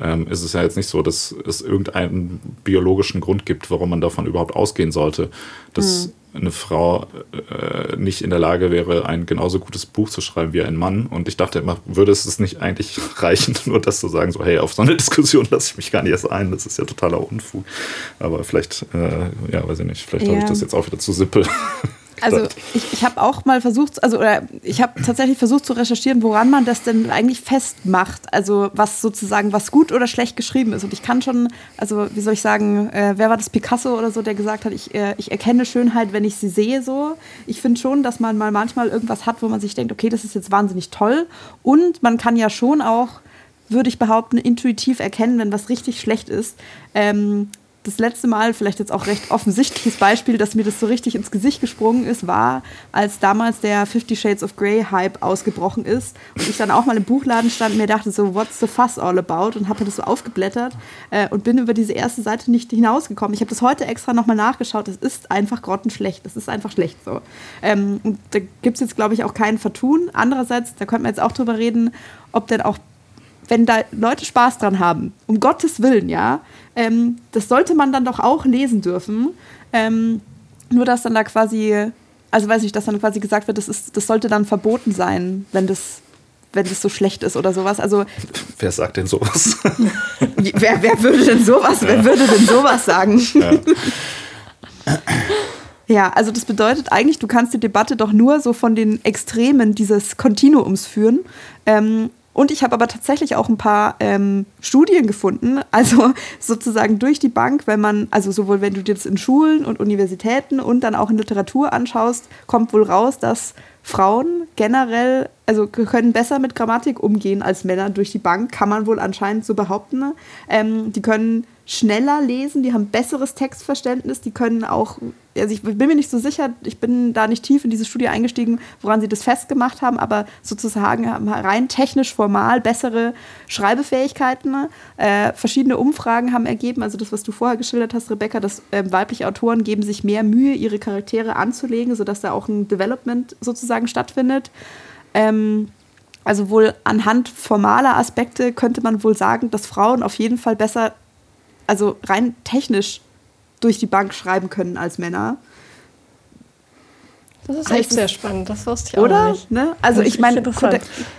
ähm, ist es ja jetzt nicht so, dass es irgendeinen biologischen Grund gibt, warum man davon überhaupt ausgehen sollte, dass mhm. eine Frau äh, nicht in der Lage wäre, ein genauso gutes Buch zu schreiben wie ein Mann. Und ich dachte immer, würde es nicht eigentlich reichen, nur das zu sagen, so hey, auf so eine Diskussion lasse ich mich gar nicht erst ein, das ist ja totaler Unfug. Aber vielleicht, äh, ja, weiß ich nicht, vielleicht ja. habe ich das jetzt auch wieder zu simpel.
Also ich, ich habe auch mal versucht, also oder ich habe tatsächlich versucht zu recherchieren, woran man das denn eigentlich festmacht. Also was sozusagen, was gut oder schlecht geschrieben ist. Und ich kann schon, also wie soll ich sagen, äh, wer war das Picasso oder so, der gesagt hat, ich, äh, ich erkenne Schönheit, wenn ich sie sehe so. Ich finde schon, dass man mal manchmal irgendwas hat, wo man sich denkt, okay, das ist jetzt wahnsinnig toll. Und man kann ja schon auch würde ich behaupten, intuitiv erkennen, wenn was richtig schlecht ist. Ähm, das letzte Mal, vielleicht jetzt auch recht offensichtliches Beispiel, dass mir das so richtig ins Gesicht gesprungen ist, war, als damals der Fifty Shades of Grey Hype ausgebrochen ist und ich dann auch mal im Buchladen stand und mir dachte so, what's the fuss all about? Und habe das so aufgeblättert äh, und bin über diese erste Seite nicht hinausgekommen. Ich habe das heute extra nochmal nachgeschaut. Es ist einfach grottenschlecht. Es ist einfach schlecht so. Ähm, und da gibt es jetzt, glaube ich, auch keinen Vertun. Andererseits, da könnte man jetzt auch drüber reden, ob denn auch wenn da Leute Spaß dran haben, um Gottes Willen, ja, ähm, das sollte man dann doch auch lesen dürfen. Ähm, nur dass dann da quasi, also weiß ich, dass dann quasi gesagt wird, das, ist, das sollte dann verboten sein, wenn das, wenn das so schlecht ist oder sowas. Also,
wer sagt denn sowas?
wer, wer würde denn sowas, ja. wer würde denn sowas sagen? Ja. Ja, also das bedeutet eigentlich, du kannst die Debatte doch nur so von den Extremen dieses Kontinuums führen. Ähm, und ich habe aber tatsächlich auch ein paar ähm, Studien gefunden, also sozusagen durch die Bank, wenn man, also sowohl wenn du dir das in Schulen und Universitäten und dann auch in Literatur anschaust, kommt wohl raus, dass Frauen generell, also können besser mit Grammatik umgehen als Männer durch die Bank, kann man wohl anscheinend so behaupten. Ähm, die können schneller lesen, die haben besseres Textverständnis, die können auch, also ich bin mir nicht so sicher, ich bin da nicht tief in diese Studie eingestiegen, woran sie das festgemacht haben, aber sozusagen haben rein technisch formal bessere Schreibefähigkeiten. Äh, verschiedene Umfragen haben ergeben, also das, was du vorher geschildert hast, Rebecca, dass äh, weibliche Autoren geben sich mehr Mühe, ihre Charaktere anzulegen, sodass da auch ein Development sozusagen stattfindet. Ähm, also wohl anhand formaler Aspekte könnte man wohl sagen, dass Frauen auf jeden Fall besser, also rein technisch durch die Bank schreiben können als Männer.
Das ist echt sehr spannend, das wusste ich
auch oder?
nicht.
Ne? Also ich meine,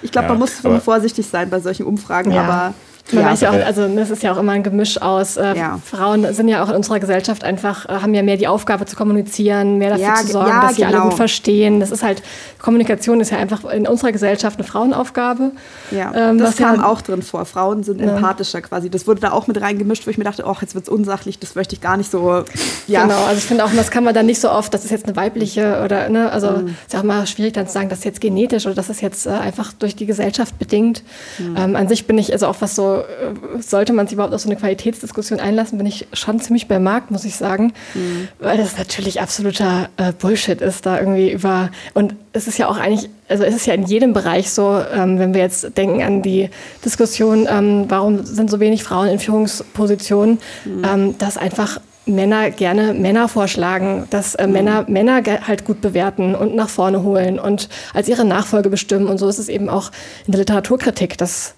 ich glaube, man muss vorsichtig sein bei solchen Umfragen, ja. aber
man ja. weiß ja auch, also es ist ja auch immer ein Gemisch aus. Äh, ja. Frauen sind ja auch in unserer Gesellschaft einfach, äh, haben ja mehr die Aufgabe zu kommunizieren, mehr dafür ja, zu sorgen, dass sie genau. alle gut verstehen. Das ist halt, Kommunikation ist ja einfach in unserer Gesellschaft eine Frauenaufgabe.
Ja, ähm, das kam auch drin vor. Frauen sind empathischer quasi. Das wurde da auch mit reingemischt, wo ich mir dachte, oh, jetzt wird es unsachlich, das möchte ich gar nicht so.
Ja. Genau, also ich finde auch, das kann man dann nicht so oft, das ist jetzt eine weibliche oder, ne, also mhm. ist ja auch mal schwierig dann zu sagen, das ist jetzt genetisch oder das ist jetzt äh, einfach durch die Gesellschaft bedingt. Mhm. Ähm, an sich bin ich, also auch was so äh, sollte man sich überhaupt auf so eine Qualitätsdiskussion einlassen, bin ich schon ziemlich bei Markt, muss ich sagen. Mhm. Weil das natürlich absoluter äh, Bullshit ist, da irgendwie über. Und es ist ja auch eigentlich, also es ist ja in jedem Bereich so, ähm, wenn wir jetzt denken an die Diskussion, ähm, warum sind so wenig Frauen in Führungspositionen, mhm. ähm, dass einfach Männer gerne Männer vorschlagen, dass äh, Männer mhm. Männer halt gut bewerten und nach vorne holen und als ihre Nachfolge bestimmen. Und so ist es eben auch in der Literaturkritik, dass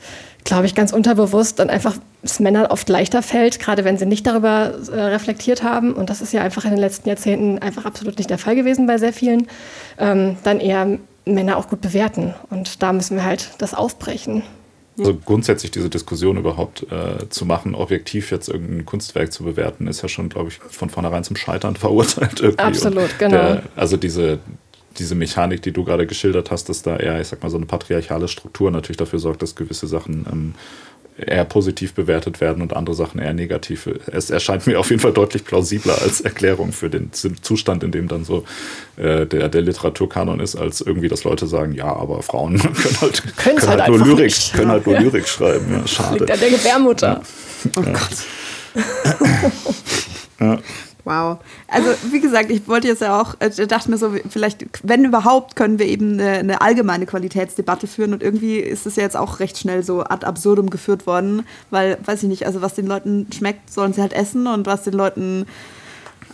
glaube ich, ganz unterbewusst dann einfach es Männern oft leichter fällt, gerade wenn sie nicht darüber äh, reflektiert haben. Und das ist ja einfach in den letzten Jahrzehnten einfach absolut nicht der Fall gewesen bei sehr vielen. Ähm, dann eher Männer auch gut bewerten. Und da müssen wir halt das aufbrechen.
Also grundsätzlich diese Diskussion überhaupt äh, zu machen, objektiv jetzt irgendein Kunstwerk zu bewerten, ist ja schon, glaube ich, von vornherein zum Scheitern verurteilt.
Irgendwie. Absolut, Und genau. Der,
also diese, diese Mechanik, die du gerade geschildert hast, dass da eher, ich sag mal, so eine patriarchale Struktur natürlich dafür sorgt, dass gewisse Sachen ähm, eher positiv bewertet werden und andere Sachen eher negativ. Es erscheint mir auf jeden Fall deutlich plausibler als Erklärung für den Zustand, in dem dann so äh, der, der Literaturkanon ist, als irgendwie, dass Leute sagen, ja, aber Frauen können halt, können halt, halt, nur Lyrik, nicht. können halt nur ja. Lyrik schreiben. Ja, schade.
Liegt an der Gebärmutter.
Ja. Oh Gott. ja. Wow. Also wie gesagt, ich wollte jetzt ja auch, ich äh, dachte mir so, vielleicht, wenn überhaupt, können wir eben eine, eine, allgemeine Qualitätsdebatte führen und irgendwie ist es ja jetzt auch recht schnell so ad absurdum geführt worden, weil, weiß ich nicht, also was den Leuten schmeckt, sollen sie halt essen und was den Leuten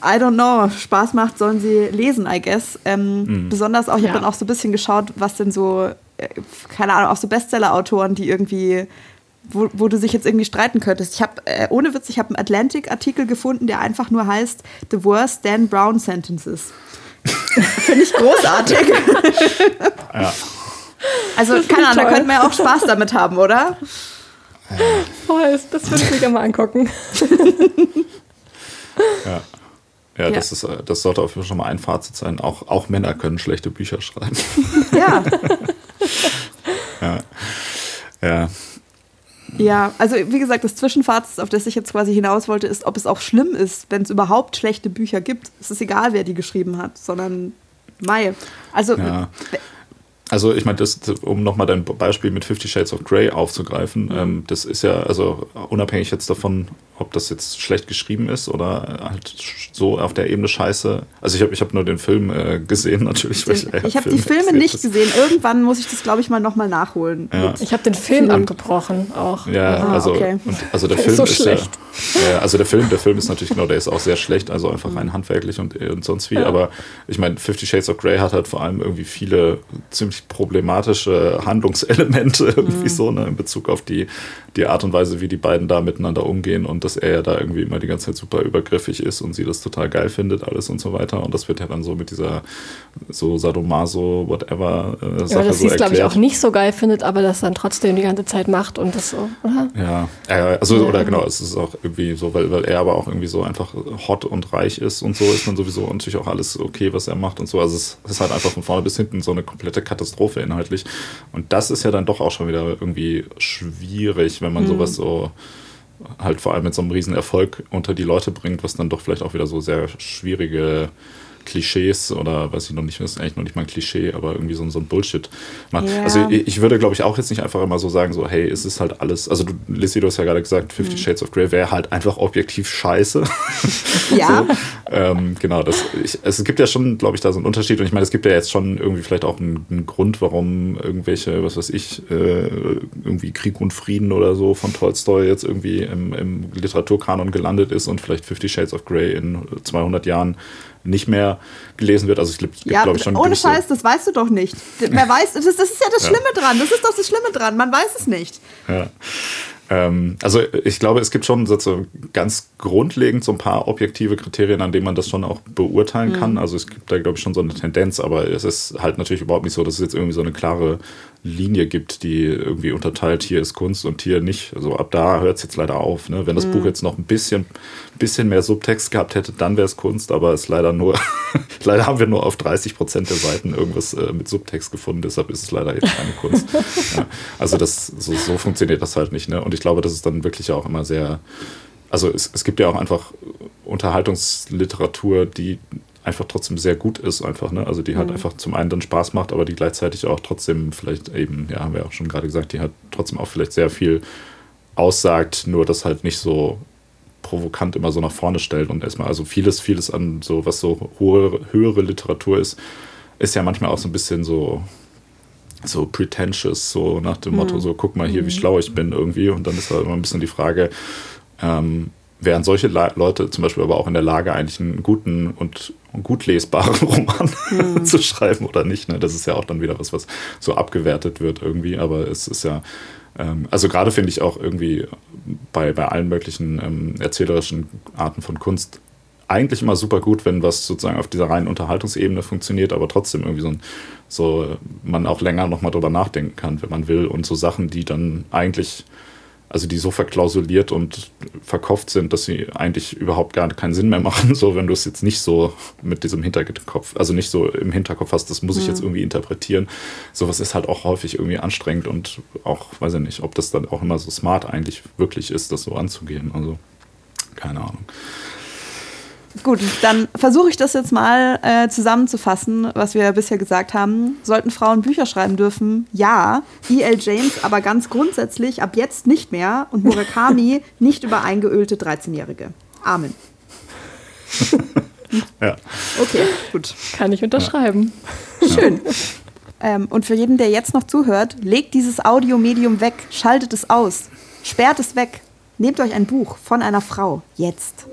I don't know, Spaß macht, sollen sie lesen, I guess. Ähm, mhm. Besonders auch, ich ja. habe dann auch so ein bisschen geschaut, was denn so, äh, keine Ahnung, auch so Bestseller-Autoren, die irgendwie wo, wo du sich jetzt irgendwie streiten könntest. Ich habe, äh, ohne Witz, ich habe einen Atlantic-Artikel gefunden, der einfach nur heißt The Worst Dan Brown Sentences. Finde ich großartig. ja. Also, keine Ahnung, da könnten wir ja auch Spaß damit haben, oder?
Voll, das würde ich mir gerne mal angucken.
ja. Ja, ja, Das, ist, äh, das sollte auf jeden Fall schon mal ein Fazit sein. Auch, auch Männer können schlechte Bücher schreiben.
Ja.
ja. Ja.
Ja, also wie gesagt, das Zwischenfazit, auf das ich jetzt quasi hinaus wollte, ist, ob es auch schlimm ist, wenn es überhaupt schlechte Bücher gibt. Es ist egal, wer die geschrieben hat, sondern Mai. Also
ja. Also ich meine, um nochmal dein Beispiel mit Fifty Shades of Grey aufzugreifen, ähm, das ist ja, also unabhängig jetzt davon, ob das jetzt schlecht geschrieben ist oder halt so auf der Ebene scheiße. Also ich habe ich hab nur den Film äh, gesehen natürlich.
Den, ich, ich habe die Filme nicht gesehen. Irgendwann muss ich das, glaube ich, mal nochmal nachholen.
Ja. Ich habe den Film abgebrochen auch.
Ja, ah, also, okay. und, also der, Film ist, so ist schlecht. Ja, also der Film, der Film ist natürlich, genau, der ist auch sehr schlecht, also einfach mhm. rein handwerklich und, und sonst wie. Ja. Aber ich meine, Fifty Shades of Grey hat halt vor allem irgendwie viele ziemlich problematische Handlungselemente irgendwie mhm. so, ne, in Bezug auf die, die Art und Weise, wie die beiden da miteinander umgehen und dass er ja da irgendwie immer die ganze Zeit super übergriffig ist und sie das total geil findet, alles und so weiter. Und das wird ja dann so mit dieser so Sadomaso, whatever
äh, Sache ja, dass so sie es, glaube ich, auch nicht so geil findet, aber das dann trotzdem die ganze Zeit macht und das so, oder?
Ja, äh, also, ja. oder genau, es ist auch irgendwie so, weil, weil er aber auch irgendwie so einfach hot und reich ist und so ist dann sowieso natürlich auch alles okay, was er macht und so. Also es ist halt einfach von vorne bis hinten so eine komplette Katastrophe inhaltlich. Und das ist ja dann doch auch schon wieder irgendwie schwierig, wenn man mhm. sowas so halt vor allem mit so einem riesen Erfolg unter die Leute bringt, was dann doch vielleicht auch wieder so sehr schwierige Klischees oder weiß ich noch nicht, das ist eigentlich noch nicht mal ein Klischee, aber irgendwie so, so ein Bullshit macht. Ja. Also ich, ich, würde, glaube ich, auch jetzt nicht einfach immer so sagen, so, hey, es ist halt alles, also du, Lissy, du hast ja gerade gesagt, Fifty mhm. Shades of Grey wäre halt einfach objektiv scheiße.
Ja.
so, ähm, genau, das, ich, es gibt ja schon, glaube ich, da so einen Unterschied und ich meine, es gibt ja jetzt schon irgendwie vielleicht auch einen, einen Grund, warum irgendwelche, was weiß ich, äh, irgendwie Krieg und Frieden oder so von Tolstoy jetzt irgendwie im, im Literaturkanon gelandet ist und vielleicht Fifty Shades of Grey in 200 Jahren nicht mehr gelesen wird. Also es gibt,
ja,
glaube ich, schon.
Ohne Scheiß, das weißt du doch nicht. Wer weiß, das, das ist ja das Schlimme ja. dran. Das ist doch das Schlimme dran. Man weiß es nicht.
Ja. Ähm, also ich glaube, es gibt schon so ganz grundlegend so ein paar objektive Kriterien, an denen man das schon auch beurteilen mhm. kann. Also es gibt da, glaube ich, schon so eine Tendenz, aber es ist halt natürlich überhaupt nicht so, dass es jetzt irgendwie so eine klare Linie gibt, die irgendwie unterteilt, hier ist Kunst und hier nicht. Also ab da hört es jetzt leider auf. Ne? Wenn das mhm. Buch jetzt noch ein bisschen, bisschen mehr Subtext gehabt hätte, dann wäre es Kunst, aber es leider nur, leider haben wir nur auf 30 Prozent der Seiten irgendwas äh, mit Subtext gefunden, deshalb ist es leider jetzt keine Kunst. ja. Also das, so, so, funktioniert das halt nicht. Ne? Und ich glaube, das ist dann wirklich auch immer sehr, also es, es gibt ja auch einfach Unterhaltungsliteratur, die einfach trotzdem sehr gut ist, einfach, ne? Also die halt mhm. einfach zum einen dann Spaß macht, aber die gleichzeitig auch trotzdem vielleicht eben, ja, haben wir auch schon gerade gesagt, die hat trotzdem auch vielleicht sehr viel aussagt, nur das halt nicht so provokant immer so nach vorne stellt und erstmal, also vieles, vieles an so, was so hohe, höhere Literatur ist, ist ja manchmal auch so ein bisschen so, so pretentious, so nach dem Motto, mhm. so guck mal hier, wie mhm. schlau ich bin irgendwie. Und dann ist halt immer ein bisschen die Frage, ähm, wären solche Leute zum Beispiel aber auch in der Lage, eigentlich einen guten und gut lesbaren Roman mhm. zu schreiben oder nicht. Ne? Das ist ja auch dann wieder was, was so abgewertet wird irgendwie. Aber es ist ja, ähm, also gerade finde ich auch irgendwie bei, bei allen möglichen ähm, erzählerischen Arten von Kunst eigentlich immer super gut, wenn was sozusagen auf dieser reinen Unterhaltungsebene funktioniert, aber trotzdem irgendwie so, so man auch länger nochmal drüber nachdenken kann, wenn man will. Und so Sachen, die dann eigentlich also die so verklausuliert und verkauft sind, dass sie eigentlich überhaupt gar keinen Sinn mehr machen, so wenn du es jetzt nicht so mit diesem Hinterkopf, also nicht so im Hinterkopf hast, das muss ich jetzt mhm. irgendwie interpretieren. Sowas ist halt auch häufig irgendwie anstrengend und auch, weiß ich nicht, ob das dann auch immer so smart eigentlich wirklich ist, das so anzugehen. Also keine Ahnung.
Gut, dann versuche ich das jetzt mal äh, zusammenzufassen, was wir bisher gesagt haben. Sollten Frauen Bücher schreiben dürfen? Ja. E.L. James aber ganz grundsätzlich ab jetzt nicht mehr und Murakami nicht über eingeölte 13-Jährige. Amen.
ja.
Okay, gut.
Kann ich unterschreiben.
Schön. Ähm, und für jeden, der jetzt noch zuhört, legt dieses Audiomedium weg, schaltet es aus, sperrt es weg, Nehmt euch ein Buch von einer Frau jetzt.